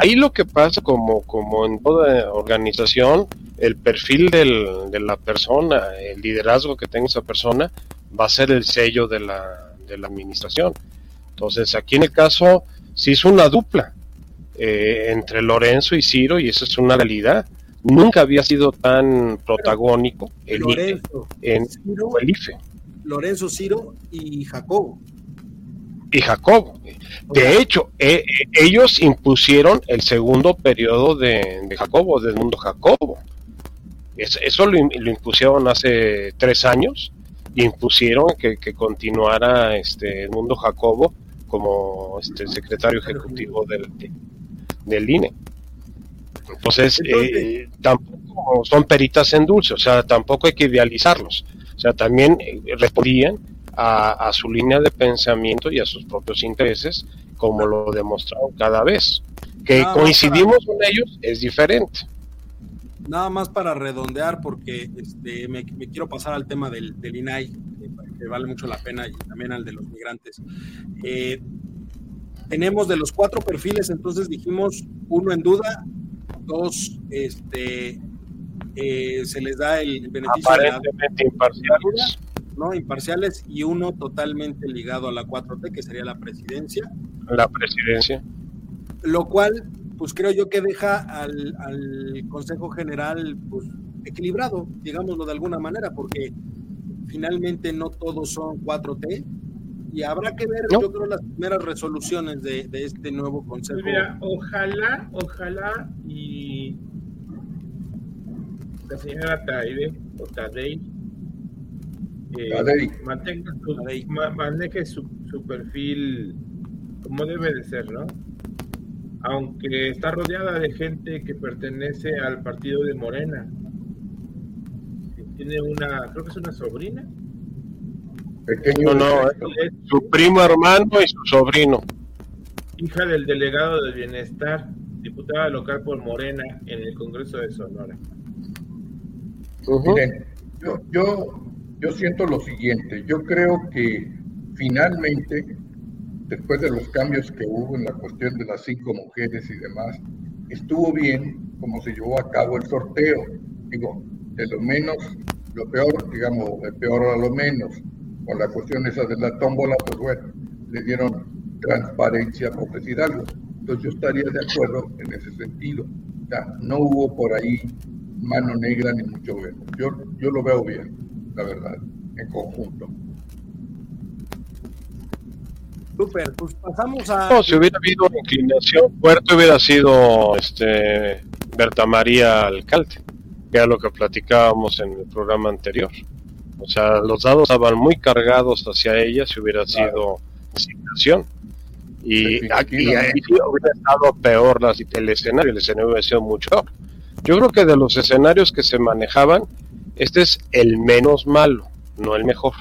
ahí lo que pasa como, como en toda organización, el perfil del, de la persona, el liderazgo que tenga esa persona, va a ser el sello de la, de la administración. Entonces, aquí en el caso, sí es una dupla eh, entre Lorenzo y Ciro, y eso es una realidad. Nunca había sido tan protagónico el Lorenzo, en Ciro, Lorenzo, Ciro y Jacobo. y Jacobo. De hecho, e, e, ellos impusieron el segundo periodo de, Jacobo, del mundo Jacobo. Eso lo, impusieron hace tres años y impusieron que, continuara este el mundo Jacobo como este secretario ejecutivo del, del INE. Entonces, eh, tampoco son peritas en dulce, o sea, tampoco hay que idealizarlos. O sea, también eh, respondían a, su línea de pensamiento y a sus propios intereses, como lo demostraron cada vez. Que coincidimos con ellos es diferente. Nada más para redondear, porque este, me, quiero pasar al tema del, del INAI, que, vale mucho la pena, y también al de los migrantes. Eh, tenemos de los cuatro perfiles, entonces dijimos uno en duda, dos este, eh, se les da el beneficio Aparentemente imparciales. ¿no? Imparciales y uno totalmente ligado a la 4T, que sería la presidencia. La presidencia. Lo cual, pues creo yo que deja al, Consejo General pues, equilibrado, digámoslo de alguna manera, porque finalmente no todos son 4T, y habrá que ver, yo creo, las primeras resoluciones de, este nuevo consejo. Pues mira, ojalá, ojalá y la señora Taide o Tadei eh, mantenga, su, su, perfil como debe de ser, ¿no? Aunque está rodeada de gente que pertenece al partido de Morena. Tiene una, creo que es una sobrina. Pequeño, no, es su primo hermano y su sobrino. Hija del delegado de bienestar, diputada local por Morena en el Congreso de Sonora. Miren, yo, yo yo siento lo siguiente, yo creo que finalmente, después de los cambios que hubo en la cuestión de las cinco mujeres y demás, estuvo bien como se llevó a cabo el sorteo. Digo, de lo menos, lo peor, digamos, de peor a lo menos, con la cuestión esa de la tómbola, pues bueno, le dieron transparencia, por decir algo. Entonces yo estaría de acuerdo en ese sentido. No hubo por ahí mano negra ni mucho menos. Yo, yo lo veo bien la verdad, en conjunto. Super, pues pasamos a. No, si hubiera habido inclinación fuerte, hubiera sido este Berta María Alcalde, que era lo que platicábamos en el programa anterior. O sea, los dados estaban muy cargados hacia ella si hubiera sido inclinación. Y aquí hubiera estado peor el escenario, el escenario hubiera sido mucho peor. Yo creo que de los escenarios que se manejaban, este es el menos malo, no el mejor.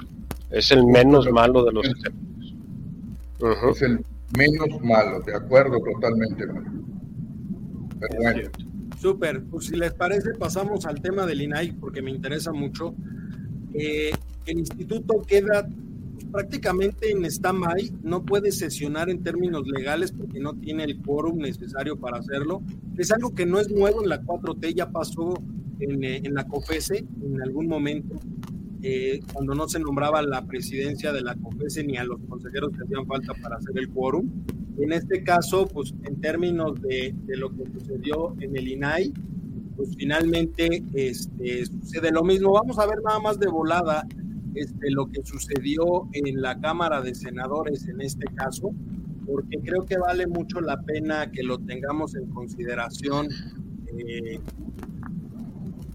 Es el menos malo de los escenarios. Es el menos malo, de acuerdo totalmente. Pero bueno. Súper, pues si les parece pasamos al tema del INAI porque me interesa mucho. Eh, el instituto queda prácticamente en stand-by, no puede sesionar en términos legales porque no tiene el quórum necesario para hacerlo. Es algo que no es nuevo en la 4T, ya pasó eh, en, la COFESE en algún momento, eh, cuando no se nombraba la presidencia de la COFESE ni a los consejeros que hacían falta para hacer el quórum. En este caso, pues en términos de, lo que sucedió en el INAI, pues finalmente este, sucede lo mismo. Vamos a ver nada más de volada este, lo que sucedió en la Cámara de Senadores en este caso, porque creo que vale mucho la pena que lo tengamos en consideración eh,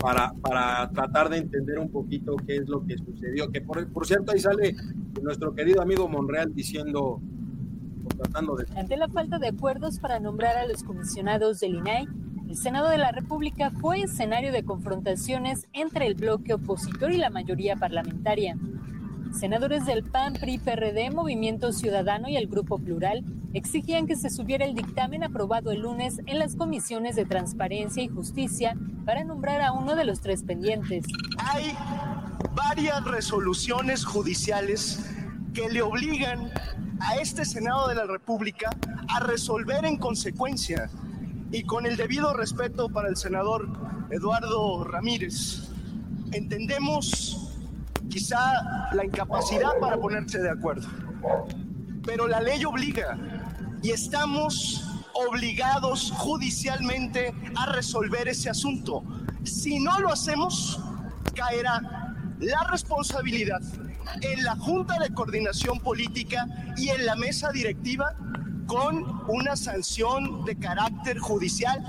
para, para tratar de entender un poquito qué es lo que sucedió. Que por, por cierto, ahí sale nuestro querido amigo Monreal diciendo, tratando de... Ante la falta de acuerdos para nombrar a los comisionados del INAI, el Senado de la República fue escenario de confrontaciones entre el bloque opositor y la mayoría parlamentaria. Senadores del PAN, PRI, PRD, Movimiento Ciudadano y el Grupo Plural exigían que se subiera el dictamen aprobado el lunes en las comisiones de Transparencia y Justicia para nombrar a uno de los tres pendientes. Hay varias resoluciones judiciales que le obligan a este Senado de la República a resolver en consecuencia y con el debido respeto para el senador Eduardo Ramírez. Entendemos quizá la incapacidad para ponerse de acuerdo. Pero la ley obliga y estamos obligados judicialmente a resolver ese asunto. Si no lo hacemos, caerá la responsabilidad en la Junta de Coordinación Política y en la mesa directiva con una sanción de carácter judicial.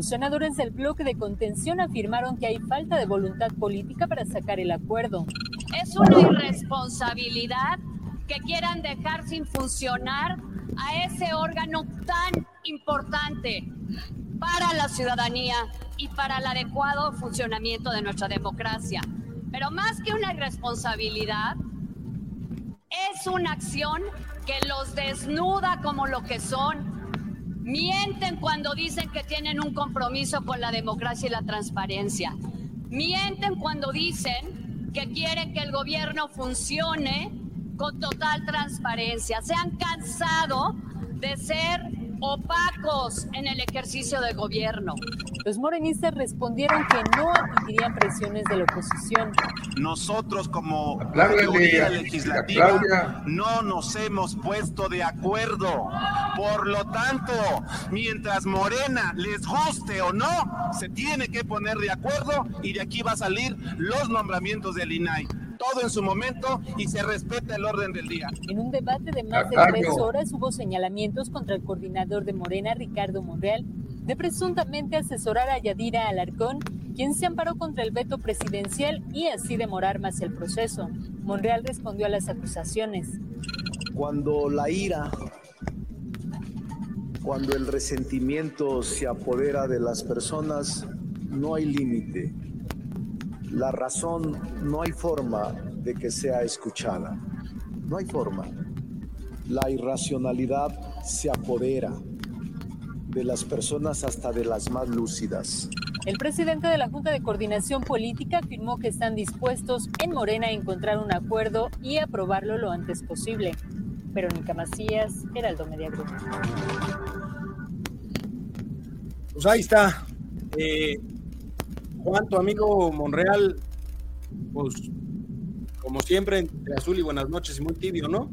Los senadores del bloque de contención afirmaron que hay falta de voluntad política para sacar el acuerdo. Es una irresponsabilidad que quieran dejar sin funcionar a ese órgano tan importante para la ciudadanía y para el adecuado funcionamiento de nuestra democracia. Pero más que una irresponsabilidad, es una acción que los desnuda como lo que son. Mienten cuando dicen que tienen un compromiso con la democracia y la transparencia. Mienten cuando dicen que quieren que el gobierno funcione con total transparencia. Se han cansado de ser opacos en el ejercicio de gobierno. Los morenistas respondieron que no admitirían presiones de la oposición. Nosotros como mayoría legislativa no nos hemos puesto de acuerdo. Por lo tanto, mientras Morena les guste o no, se tiene que poner de acuerdo y de aquí va a salir los nombramientos del INAI todo en su momento y se respeta el orden del día. En un debate de más de tres horas hubo señalamientos contra el coordinador de Morena, Ricardo Monreal, de presuntamente asesorar a Yadira Alarcón, quien se amparó contra el veto presidencial y así demorar más el proceso. Monreal respondió a las acusaciones. Cuando la ira, cuando el resentimiento se apodera de las personas, no hay límite la razón no hay forma de que sea escuchada. No hay forma. La irracionalidad se apodera de las personas hasta de las más lúcidas. El presidente de la Junta de Coordinación Política afirmó que están dispuestos en Morena a encontrar un acuerdo y aprobarlo lo antes posible. Verónica Macías, Heraldo Media Group. Pues ahí está. Eh, Juan, tu amigo Monreal, pues como siempre, entre azul y buenas noches y muy tibio, ¿no?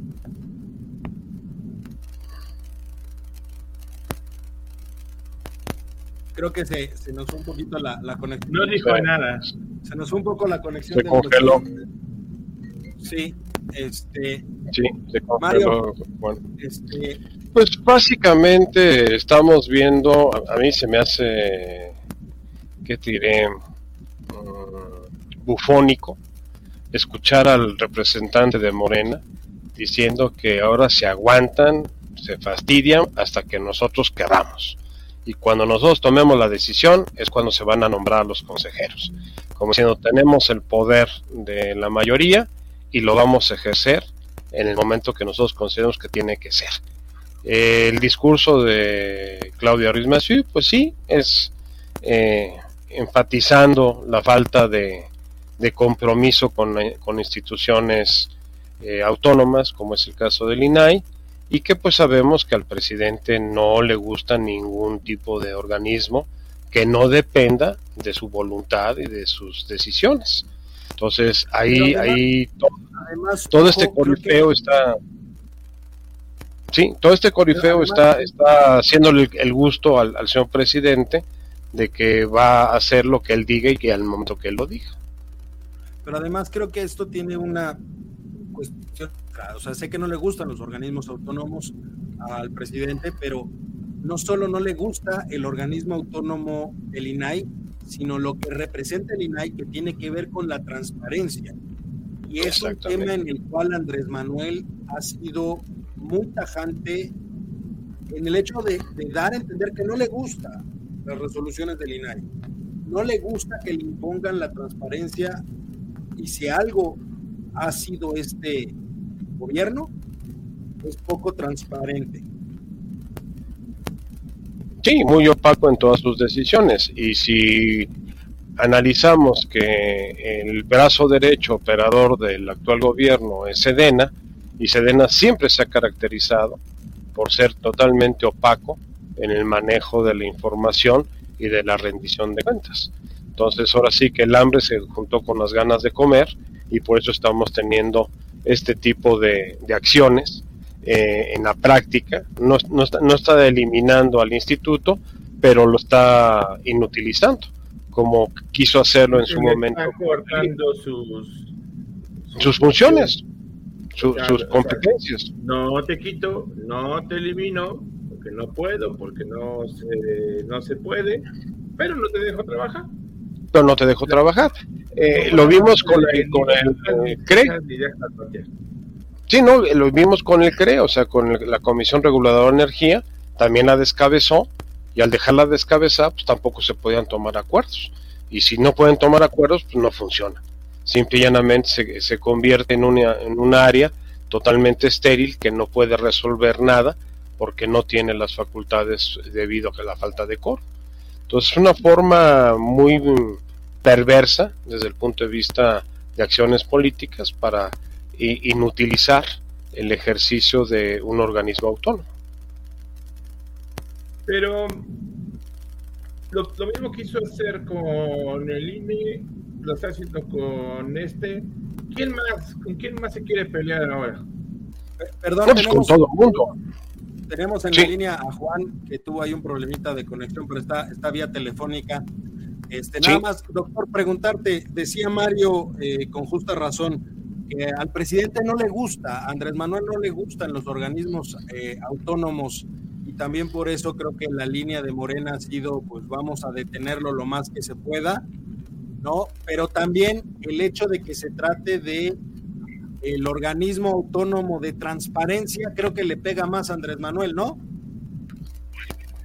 Creo que se, se nos fue un poquito la, la conexión. No dijo nada. Se nos fue un poco la conexión. Se congeló. Sí, este. Sí, se congeló. bueno. Este, pues básicamente estamos viendo, a, a mí se me hace ¿qué te diré? Mm, bufónico escuchar al representante de Morena diciendo que ahora se aguantan, se fastidian hasta que nosotros quedamos. Y cuando nosotros tomemos la decisión es cuando se van a nombrar los consejeros. Como diciendo, tenemos el poder de la mayoría y lo vamos a ejercer en el momento que nosotros consideremos que tiene que ser. el discurso de Claudia Ruiz pues sí, es eh, enfatizando la falta de, compromiso con, instituciones eh, autónomas, como es el caso del INAI, y que pues sabemos que al presidente no le gusta ningún tipo de organismo que no dependa de su voluntad y de sus decisiones. Entonces ahí, ahí todo, este corifeo está, sí, todo este corifeo está, está haciéndole el gusto al, al señor presidente de que va a hacer lo que él diga y que al momento que él lo diga. Pero además creo que esto tiene una cuestión, o sea, sé que no le gustan los organismos autónomos al presidente, pero no solo no le gusta el organismo autónomo, el INAI, sino lo que representa el INAI que tiene que ver con la transparencia. Y es un tema en el cual Andrés Manuel ha sido muy tajante en el hecho de, de dar a entender que no le gusta las resoluciones del INAI. No le gusta que le impongan la transparencia y si algo ha sido este gobierno, es poco transparente. Sí, muy opaco en todas sus decisiones. Y si analizamos que el brazo derecho operador del actual gobierno es Sedena, y Sedena siempre se ha caracterizado por ser totalmente opaco, en el manejo de la información y de la rendición de cuentas. Entonces ahora sí que el hambre se juntó con las ganas de comer y por eso estamos teniendo este tipo de, acciones eh, en la práctica. No, no, está, no está eliminando al instituto, pero lo está inutilizando, como quiso hacerlo en su momento. Está cortando sus, sus funciones, sus competencias. no te quito, no te elimino, porque no puedo, porque no se, no se puede, pero no te dejo trabajar. Pero no te dejo trabajar. Eh, lo vimos con el, con el CRE. Sí, no, lo vimos con el CRE, o sea, con la Comisión Reguladora de Energía, también la descabezó, y al dejarla descabezada, pues tampoco se podían tomar acuerdos. Y si no pueden tomar acuerdos, pues no funciona. Simple y llanamente se, se convierte en una, en un área totalmente estéril que no puede resolver nada porque no tiene las facultades debido a la falta de coro. Entonces es una forma muy perversa desde el punto de vista de acciones políticas para inutilizar el ejercicio de un organismo autónomo. Pero lo, mismo quiso hacer con el INE, lo está haciendo con este. ¿Quién más, ¿Con quién más se quiere pelear ahora? Perdón, pues con todo el mundo. Tenemos en la línea a Juan, que tuvo ahí un problemita de conexión, pero está, está vía telefónica. Este, Nada más, doctor, preguntarte, decía Mario eh, con justa razón, que al presidente no le gusta, a Andrés Manuel no le gustan los organismos eh, autónomos y también por eso creo que la línea de Morena ha sido, pues vamos a detenerlo lo más que se pueda, ¿no? Pero también el hecho de que se trate de el organismo autónomo de transparencia, creo que le pega más a Andrés Manuel, ¿no?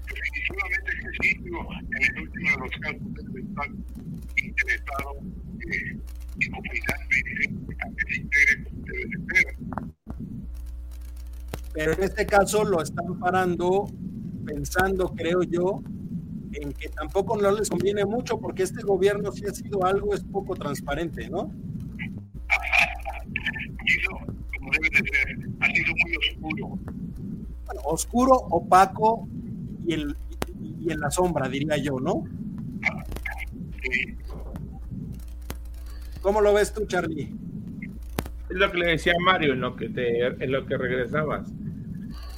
Definitivamente que sí, en el último de los casos está interesado eh, en a que se integre como debe de ser. Pero en este caso lo están parando pensando, creo yo, en que tampoco no les conviene mucho porque este gobierno si ha sido algo, es poco transparente, ¿no? Debe de ser, ha sido muy oscuro. Bueno, oscuro, opaco y, el, y en la sombra, diría yo, ¿no? Sí. ¿Cómo lo ves tú, Charlie? Es lo que le decía Mario en lo que te, en lo que regresabas.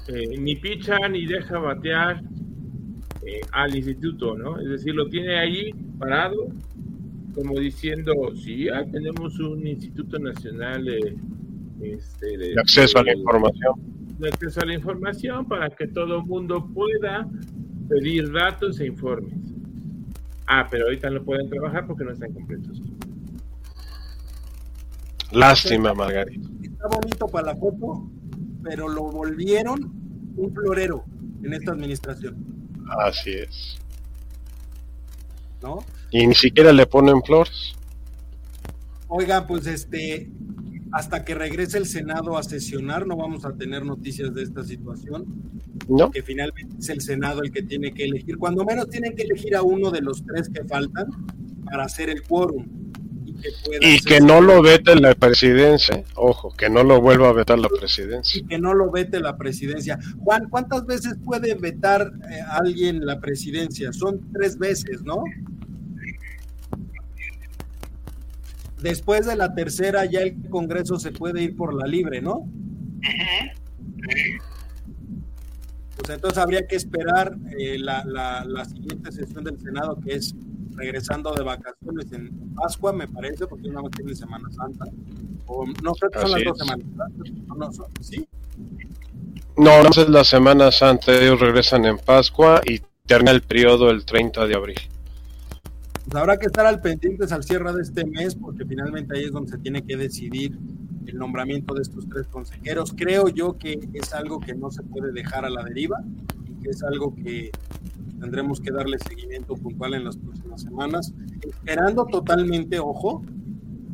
Eh, ni picha ni deja batear eh, al instituto, ¿no? Es decir, lo tiene ahí parado, como diciendo, sí, ya tenemos un Instituto Nacional este, de, acceso a la información. De acceso a la información para que todo el mundo pueda pedir datos e informes. Ah, pero ahorita no pueden trabajar porque no están completos. Lástima, Margarita. Está bonito para la foto, pero lo volvieron un florero en esta administración. Así es. ¿No? Y ni siquiera le ponen flores. Oiga, pues este, hasta que regrese el Senado a sesionar, no vamos a tener noticias de esta situación. No. Que finalmente es el Senado el que tiene que elegir. Cuando menos tienen que elegir a uno de los tres que faltan para hacer el quórum y que no lo vete la presidencia, ojo, que no lo vuelva a vetar la presidencia. Y que no lo vete la presidencia. Juan, ¿cuántas veces puede vetar eh, alguien la presidencia? Son tres veces, ¿no? Después de la tercera ya el Congreso se puede ir por la libre, ¿no? Pues entonces habría que esperar eh, la, la siguiente sesión del Senado, que es regresando de vacaciones en Pascua, me parece, porque una vez tiene Semana Santa. O, no sé, son las dos semanas. No, ¿Sí? No, no es la Semana Santa, ellos regresan en Pascua y termina el periodo el 30 de abril. Pues habrá que estar al pendientes al cierre de este mes, porque finalmente ahí es donde se tiene que decidir el nombramiento de estos tres consejeros. Creo yo que es algo que no se puede dejar a la deriva y que es algo que tendremos que darle seguimiento puntual en las próximas semanas, esperando totalmente, ojo,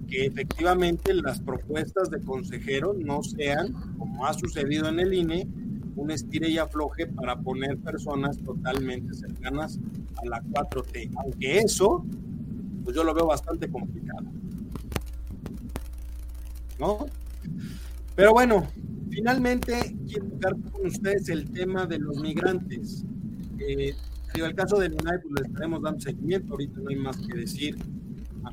que efectivamente las propuestas de consejeros no sean, como ha sucedido en el INE, un estire y afloje para poner personas totalmente cercanas a la 4T, aunque eso, pues yo lo veo bastante complicado. ¿No? Pero bueno, finalmente quiero tocar con ustedes el tema de los migrantes. Eh, el caso del INAI, pues le estaremos dando seguimiento. Ahorita no hay más que decir,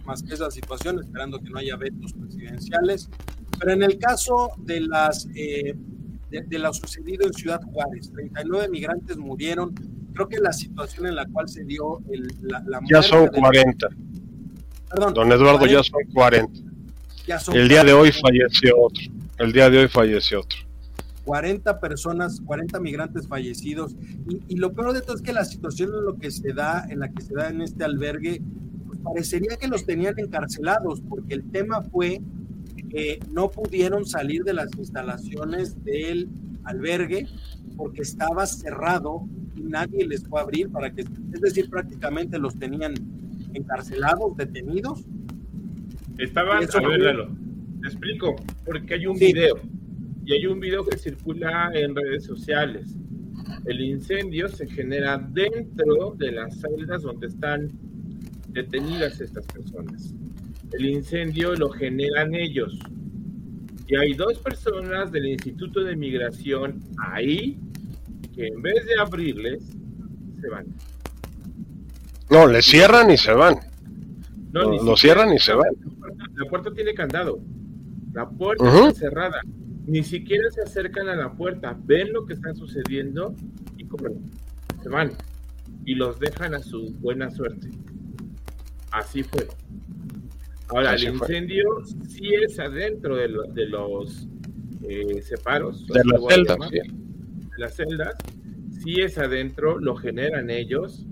más que esa situación, esperando que no haya vetos presidenciales. Pero en el caso de las eh, de, lo sucedido en Ciudad Juárez, 39 migrantes murieron. Creo que la situación en la cual se dio el, la, Ya son 40. Perdón, Don Eduardo, ya son 40. el día de hoy falleció otro. El día de hoy falleció otro. 40 personas, 40 migrantes fallecidos. Y, lo peor de todo es que la situación en lo que se da, en la que se da en este albergue, pues parecería que los tenían encarcelados, porque el tema fue que no pudieron salir de las instalaciones del albergue porque estaba cerrado y nadie les fue a abrir para que, es decir, prácticamente los tenían encarcelados, detenidos. Estaban, a ver, te explico, porque hay un video y hay un video que circula en redes sociales. El incendio se genera dentro de las celdas donde están detenidas estas personas. El incendio lo generan ellos. Y hay dos personas del Instituto de Migración ahí que en vez de abrirles, se van. No, le cierran y se van. No, lo cierran y se van. La puerta, tiene candado. La puerta está cerrada. Ni siquiera se acercan a la puerta, ven lo que está sucediendo y se van. Y los dejan a su buena suerte. Así fue. Ahora, el incendio sí es adentro de, los eh, separos. De las celdas. Las celdas, sí es adentro, lo generan ellos,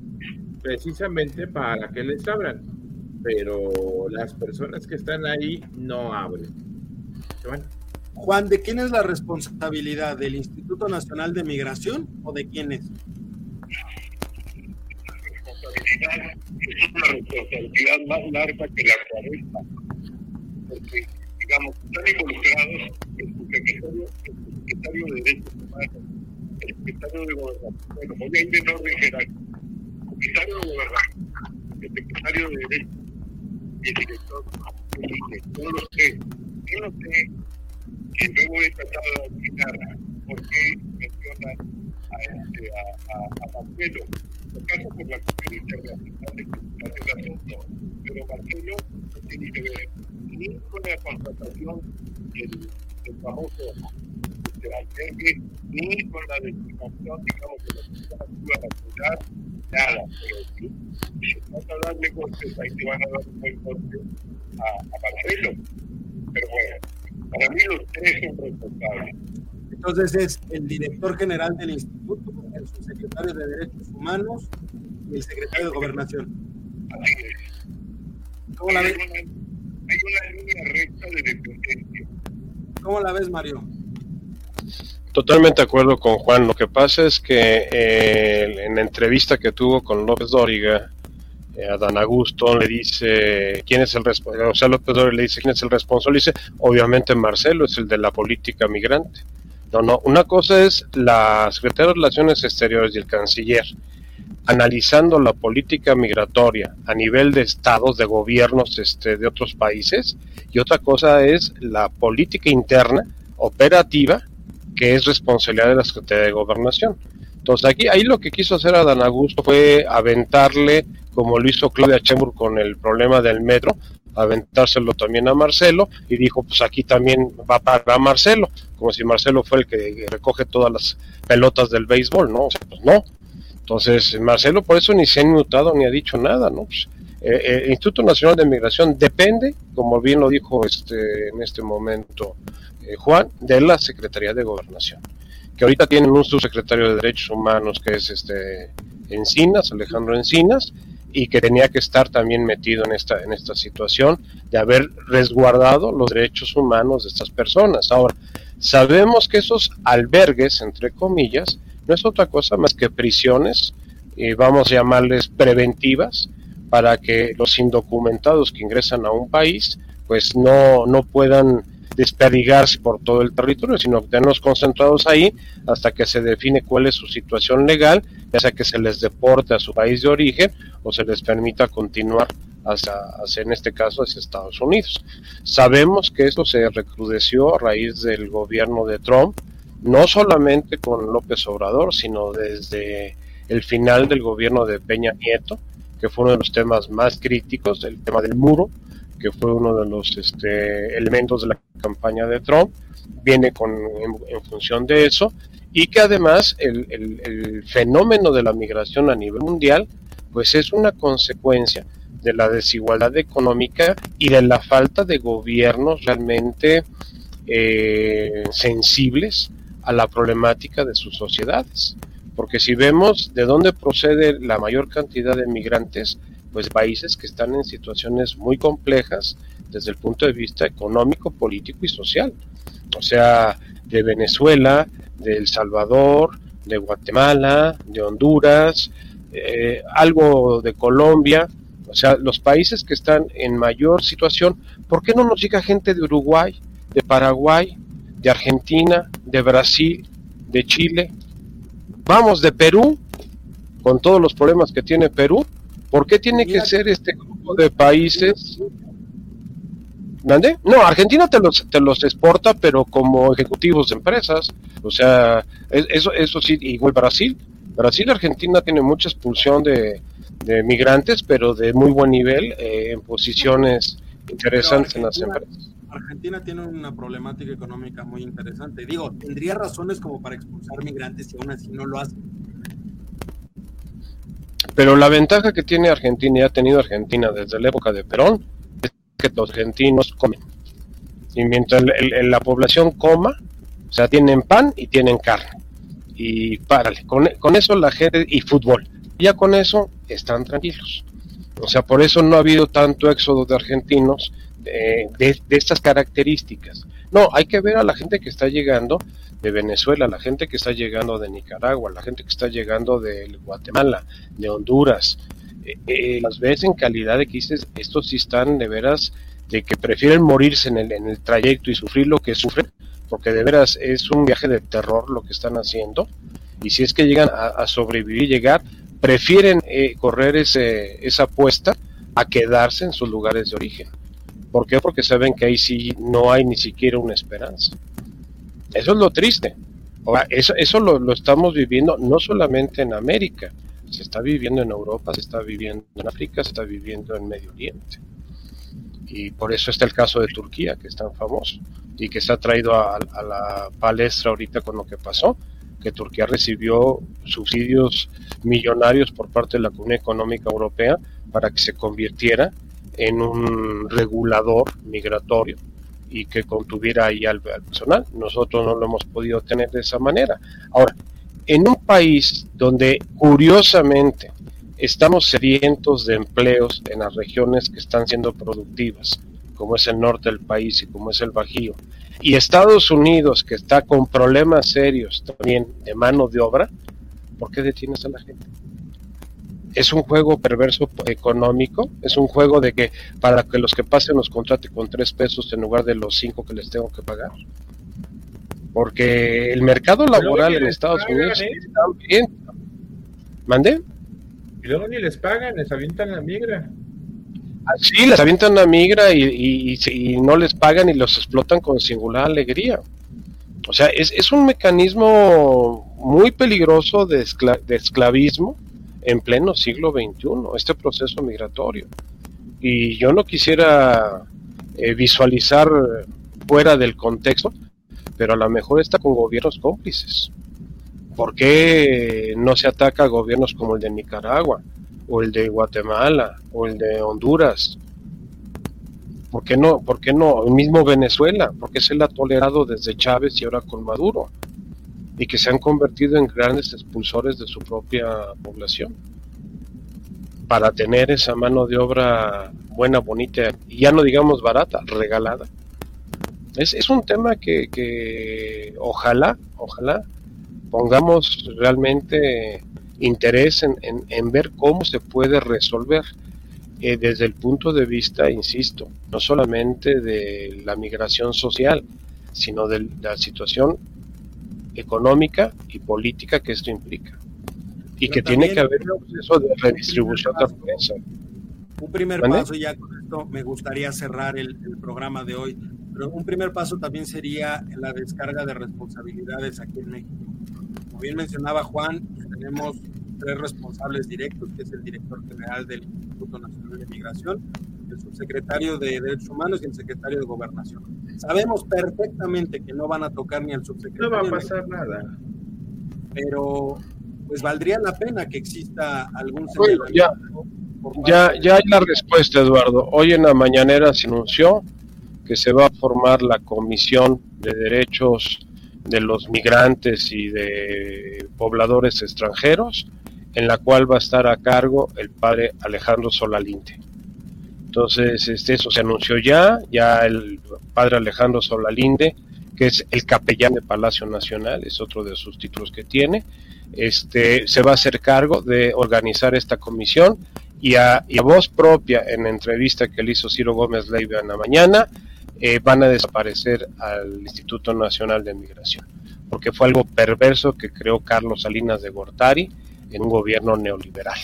precisamente para que les abran. Pero las personas que están ahí no abren. Juan, ¿de quién es la responsabilidad? ¿Del Instituto Nacional de Migración o de quién es? Es una responsabilidad más larga que la 40, porque, digamos, están involucrados el secretario, el secretario de Derechos Humanos, el secretario de Gobernación, bueno, voy a ir en orden jerárquico, el secretario de Gobernación, el secretario de Derechos y el director yo lo sé, yo no sé, y luego he tratado de explicar por qué mencionan a, este, a, a, a Marcelo, caso por la de pero Marcelo no tiene que ver ni con la contratación del, del famoso del albergue, ni con la designación, digamos, de la Comisión Activa nada, pero sí, si van a darle golpes, ahí te van a dar un buen a, a Marcelo. Pero bueno, para mí los tres son responsables. Entonces es el director general del instituto, el subsecretario de Derechos Humanos y el secretario de Gobernación. ¿Cómo la ves? Hay una línea recta de dependencia. ¿Cómo la ves, Mario? Totalmente de acuerdo con Juan. Lo que pasa es que eh, en la entrevista que tuvo con López Dóriga, eh, a Dan Augusto le dice quién es el responsable, o sea, López Dóriga le dice quién es el responsable, dice, obviamente Marcelo es el de la política migrante. No, no, una cosa es la Secretaría de Relaciones Exteriores y el Canciller analizando la política migratoria a nivel de estados, de gobiernos este, de otros países, y otra cosa es la política interna, operativa, que es responsabilidad de la Secretaría de Gobernación. Entonces aquí, ahí lo que quiso hacer Dan Augusto fue aventarle, como lo hizo Claudia Chembur con el problema del metro, aventárselo también a Marcelo y dijo, pues aquí también va para Marcelo, como si Marcelo fue el que recoge todas las pelotas del béisbol, ¿no? O sea, pues no. Entonces, Marcelo por eso ni se ha inmutado ni ha dicho nada, ¿no? Pues, eh, eh, el Instituto Nacional de Migración depende, como bien lo dijo este en este momento eh, Juan, de la Secretaría de Gobernación, que ahorita tienen un subsecretario de Derechos Humanos que es este Encinas, Alejandro Encinas, y que tenía que estar también metido en esta, en esta situación de haber resguardado los derechos humanos de estas personas. Ahora, sabemos que esos albergues, entre comillas, no es otra cosa más que prisiones, y vamos a llamarles preventivas, para que los indocumentados que ingresan a un país, pues no, no puedan desperdigarse por todo el territorio, sino tenerlos concentrados ahí hasta que se define cuál es su situación legal, ya sea que se les deporte a su país de origen o se les permita continuar hacia, hacia en este caso hacia Estados Unidos. Sabemos que esto se recrudeció a raíz del gobierno de Trump, no solamente con López Obrador, sino desde el final del gobierno de Peña Nieto, que fue uno de los temas más críticos, el tema del muro, que fue uno de los este, elementos de la campaña de Trump, viene con, en, función de eso, y que además el, fenómeno de la migración a nivel mundial, pues es una consecuencia de la desigualdad económica y de la falta de gobiernos realmente eh, sensibles a la problemática de sus sociedades. Porque si vemos de dónde procede la mayor cantidad de migrantes, pues países que están en situaciones muy complejas desde el punto de vista económico, político y social. O sea, de Venezuela, de El Salvador, de Guatemala, de Honduras, eh, algo de Colombia, o sea, los países que están en mayor situación, ¿por qué no nos llega gente de Uruguay, de Paraguay, de Argentina, de Brasil, de Chile? Vamos, de Perú, con todos los problemas que tiene Perú, ¿por qué tiene que ser este grupo de países? ¿Mande? No, Argentina te los, te los exporta, pero como ejecutivos de empresas. O sea, eso, eso sí, igual Brasil. Brasil y Argentina tienen mucha expulsión de, de migrantes, pero de muy buen nivel, eh, en posiciones interesantes en las empresas. Argentina tiene una problemática económica muy interesante. Digo, tendría razones como para expulsar migrantes y aún así no lo hace. Pero la ventaja que tiene Argentina y ha tenido Argentina desde la época de Perón es que los argentinos comen. Y mientras la población coma, o sea, tienen pan y tienen carne. Y párale, con, con eso la gente, y fútbol ya con eso están tranquilos. O sea, por eso no ha habido tanto éxodo de argentinos de, de, estas características. No, hay que ver a la gente que está llegando de Venezuela, la gente que está llegando de Nicaragua, la gente que está llegando de Guatemala, de Honduras. Eh, eh, las ves en calidad de que dices, estos sí están de veras de que prefieren morirse en el, en el trayecto y sufrir lo que sufren, porque de veras es un viaje de terror lo que están haciendo. Y si es que llegan a, a sobrevivir llegar, prefieren eh, correr ese, esa apuesta a quedarse en sus lugares de origen. ¿Por qué? Porque saben que ahí sí no hay ni siquiera una esperanza. Eso es lo triste. eso, eso lo, estamos viviendo no solamente en América, se está viviendo en Europa, se está viviendo en África, se está viviendo en Medio Oriente. Y por eso está el caso de Turquía, que es tan famoso y que se ha traído a la palestra ahorita con lo que pasó que Turquía recibió subsidios millonarios por parte de la Comunidad Económica Europea para que se convirtiera en un regulador migratorio y que contuviera ahí al, personal. Nosotros no lo hemos podido tener de esa manera. Ahora, en un país donde curiosamente estamos sedientos de empleos en las regiones que están siendo productivas, como es el norte del país y como es el Bajío, y Estados Unidos, que está con problemas serios también de mano de obra, ¿por qué detienes a la gente? Es un juego perverso económico, es un juego de que para que los que pasen los contrate con tres pesos en lugar de los cinco que les tengo que pagar. Porque el mercado laboral en Estados Unidos ¿eh? está bien. ¿Mande? Y luego ni les pagan, les avientan la migra. Sí, les avientan una migra y, y, no les pagan y los explotan con singular alegría. O sea, es, es un mecanismo muy peligroso de, de, esclavismo en pleno siglo XXI, este proceso migratorio. Y yo no quisiera eh, visualizar fuera del contexto, pero a lo mejor está con gobiernos cómplices. ¿Por qué no se ataca a gobiernos como el de Nicaragua? o el de Guatemala o el de Honduras. ¿Por qué no? ¿Por qué no? El mismo Venezuela, porque se le ha tolerado desde Chávez y ahora con Maduro, y que se han convertido en grandes expulsores de su propia población para tener esa mano de obra buena, bonita, y ya no digamos barata, regalada. Es, es un tema que, que ojalá, ojalá pongamos realmente interés en, en, ver cómo se puede resolver eh, desde el punto de vista, insisto, no solamente de la migración social, sino de la situación económica y política que esto implica. Y que tiene que haber un proceso de redistribución de riqueza. Un primer paso, ya con esto me gustaría cerrar el, el, programa de hoy, pero un primer paso también sería la descarga de responsabilidades aquí en México. Como bien mencionaba Juan, tenemos tres responsables directos, que es el director general del Instituto Nacional de Migración, el subsecretario de Derechos Humanos y el secretario de Gobernación. Sabemos perfectamente que no van a tocar ni al subsecretario. No va a pasar nada. Pero pues valdría la pena que exista algún señalamiento Ya, ya hay la respuesta, Eduardo. Hoy en la mañanera se anunció que se va a formar la Comisión de Derechos de los Migrantes y de Pobladores Extranjeros, en la cual va a estar a cargo el padre Alejandro Solalinte. Entonces, este, eso se anunció ya, ya el padre Alejandro Solalinde, que es el capellán de Palacio Nacional, es otro de sus títulos que tiene, este, se va a hacer cargo de organizar esta comisión y a, voz propia en la entrevista que le hizo Ciro Gómez Leiva en la mañana, eh, van a desaparecer al Instituto Nacional de Migración, porque fue algo perverso que creó Carlos Salinas de Gortari en un gobierno neoliberal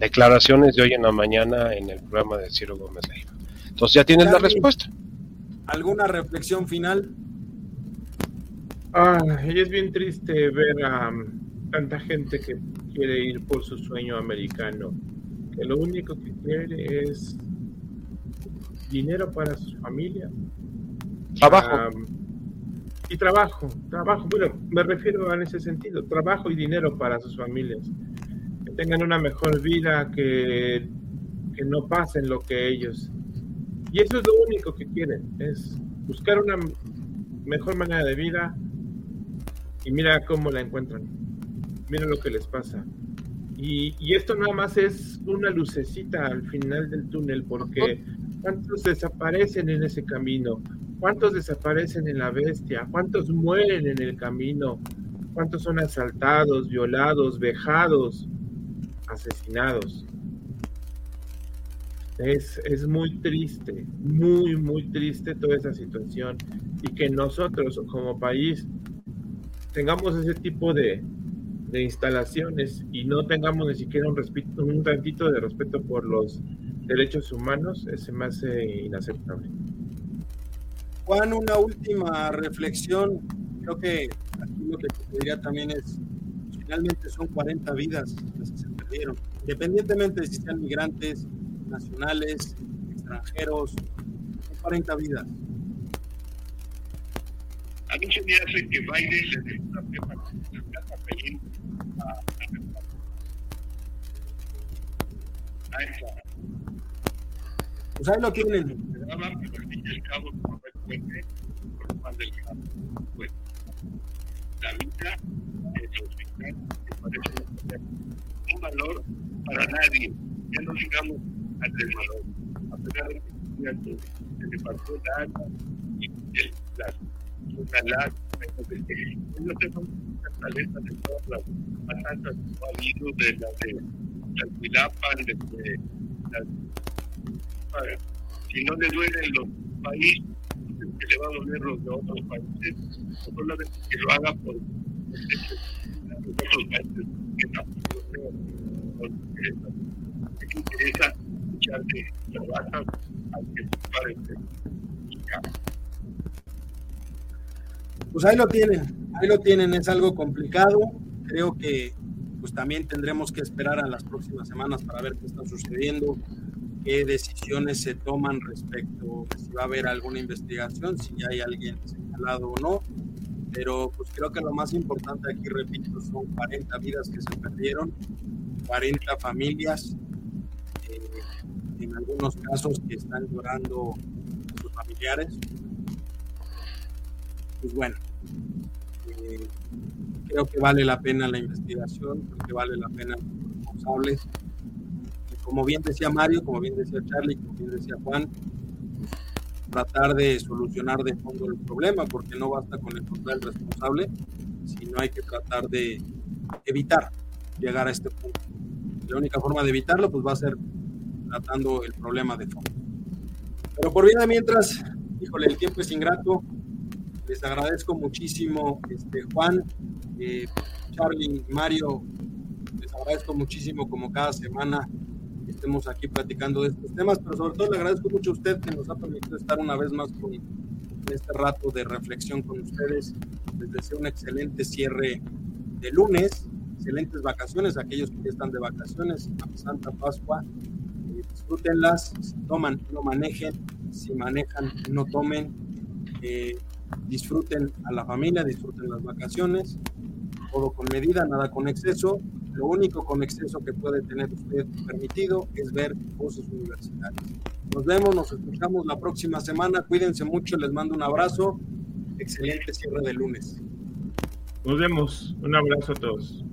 declaraciones de hoy en la mañana en el programa de Ciro Gómez Leiva. Entonces ya tienes la respuesta. ¿Alguna reflexión final? Ah, y es bien triste ver a um, tanta gente que quiere ir por su sueño americano, que lo único que quiere es dinero para su familia. Trabajo. y trabajo, trabajo, bueno, me refiero en ese sentido, trabajo y dinero para sus familias tengan una mejor vida, que, que no pasen lo que ellos. Y eso es lo único que quieren, es buscar una mejor manera de vida y mira cómo la encuentran. Mira lo que les pasa. Y, y, esto nada más es una lucecita al final del túnel, porque ¿cuántos desaparecen en ese camino? ¿Cuántos desaparecen en la bestia? ¿Cuántos mueren en el camino? ¿Cuántos son asaltados, violados, vejados? Asesinados. Es, es, muy triste, muy, muy triste toda esa situación y que nosotros como país tengamos ese tipo de, de instalaciones y no tengamos ni siquiera un, respeto, un tantito de respeto por los derechos humanos, ese me hace inaceptable. Juan, una última reflexión. Creo que aquí lo que diría también es, finalmente son 40 vidas las que se independientemente de si sean migrantes, nacionales, extranjeros, 40 vidas. A mí se me hace que Biden le dé una preparación a. Pues ahí lo tienen. el cabo del. La vida de los migrantes que parece un valor para nadie, ya no digamos al del valor, a pesar de que se le pasó el alma y el, las las no tengo muchas talentas de todas las matanzas que de las de las de, las si no le duelen los países que le va a doler los de otros países, solamente que lo haga por los otros países que tampoco interesa escuchar que trabajan al que parece pues ahí lo tienen, ahí lo tienen, es algo complicado. Creo que pues también tendremos que esperar a las próximas semanas para ver qué está sucediendo, qué decisiones se toman respecto si va a haber alguna investigación, si hay alguien señalado o no. Pero pues creo que lo más importante aquí, repito, son 40 vidas que se perdieron 40 familias, eh, en algunos casos que están llorando sus familiares. Pues bueno, eh, creo que vale la pena la investigación, creo que vale la pena los responsables. Como bien decía Mario, como bien decía Charlie, como bien decía Juan, tratar de solucionar de fondo el problema, porque no basta con encontrar el responsable, sino hay que tratar de evitar llegar a este punto. La única forma de evitarlo pues va a ser tratando el problema de fondo. Pero por vida mientras, híjole, el tiempo es ingrato. Les agradezco muchísimo, este, Juan, eh, Charlie, Mario, les agradezco muchísimo como cada semana estemos aquí platicando de estos temas, pero sobre todo le agradezco mucho a usted que nos ha permitido estar una vez más con este rato de reflexión con ustedes. Les deseo un excelente cierre de lunes excelentes vacaciones, aquellos que están de vacaciones, Santa Pascua, eh, disfrútenlas, si toman, no manejen, si manejan, no tomen, eh, disfruten a la familia, disfruten las vacaciones, todo con medida, nada con exceso, Lo único con exceso que puede tener usted permitido es ver voces universitarias. Nos vemos, nos escuchamos la próxima semana. Cuídense mucho, les mando un abrazo. Excelente cierre de lunes. Nos vemos. Un abrazo a todos.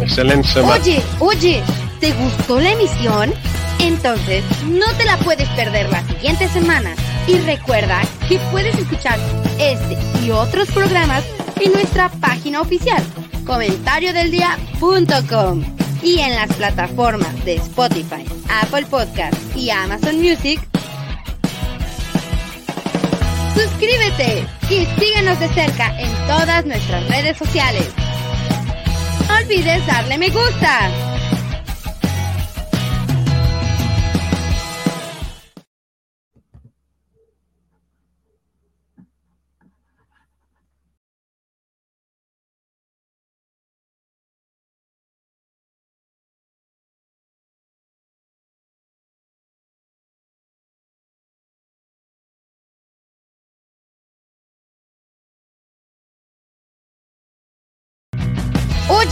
Excelente semana. Oye, oye, ¿te gustó la emisión? Entonces, no te la puedes perder la siguiente semana. Y recuerda que puedes escuchar este y otros programas en nuestra página oficial, comentariodeldia.com y en las plataformas de Spotify, Apple Podcast y Amazon Music. Suscríbete y síguenos de cerca en todas nuestras redes sociales. No olvides darle me gusta.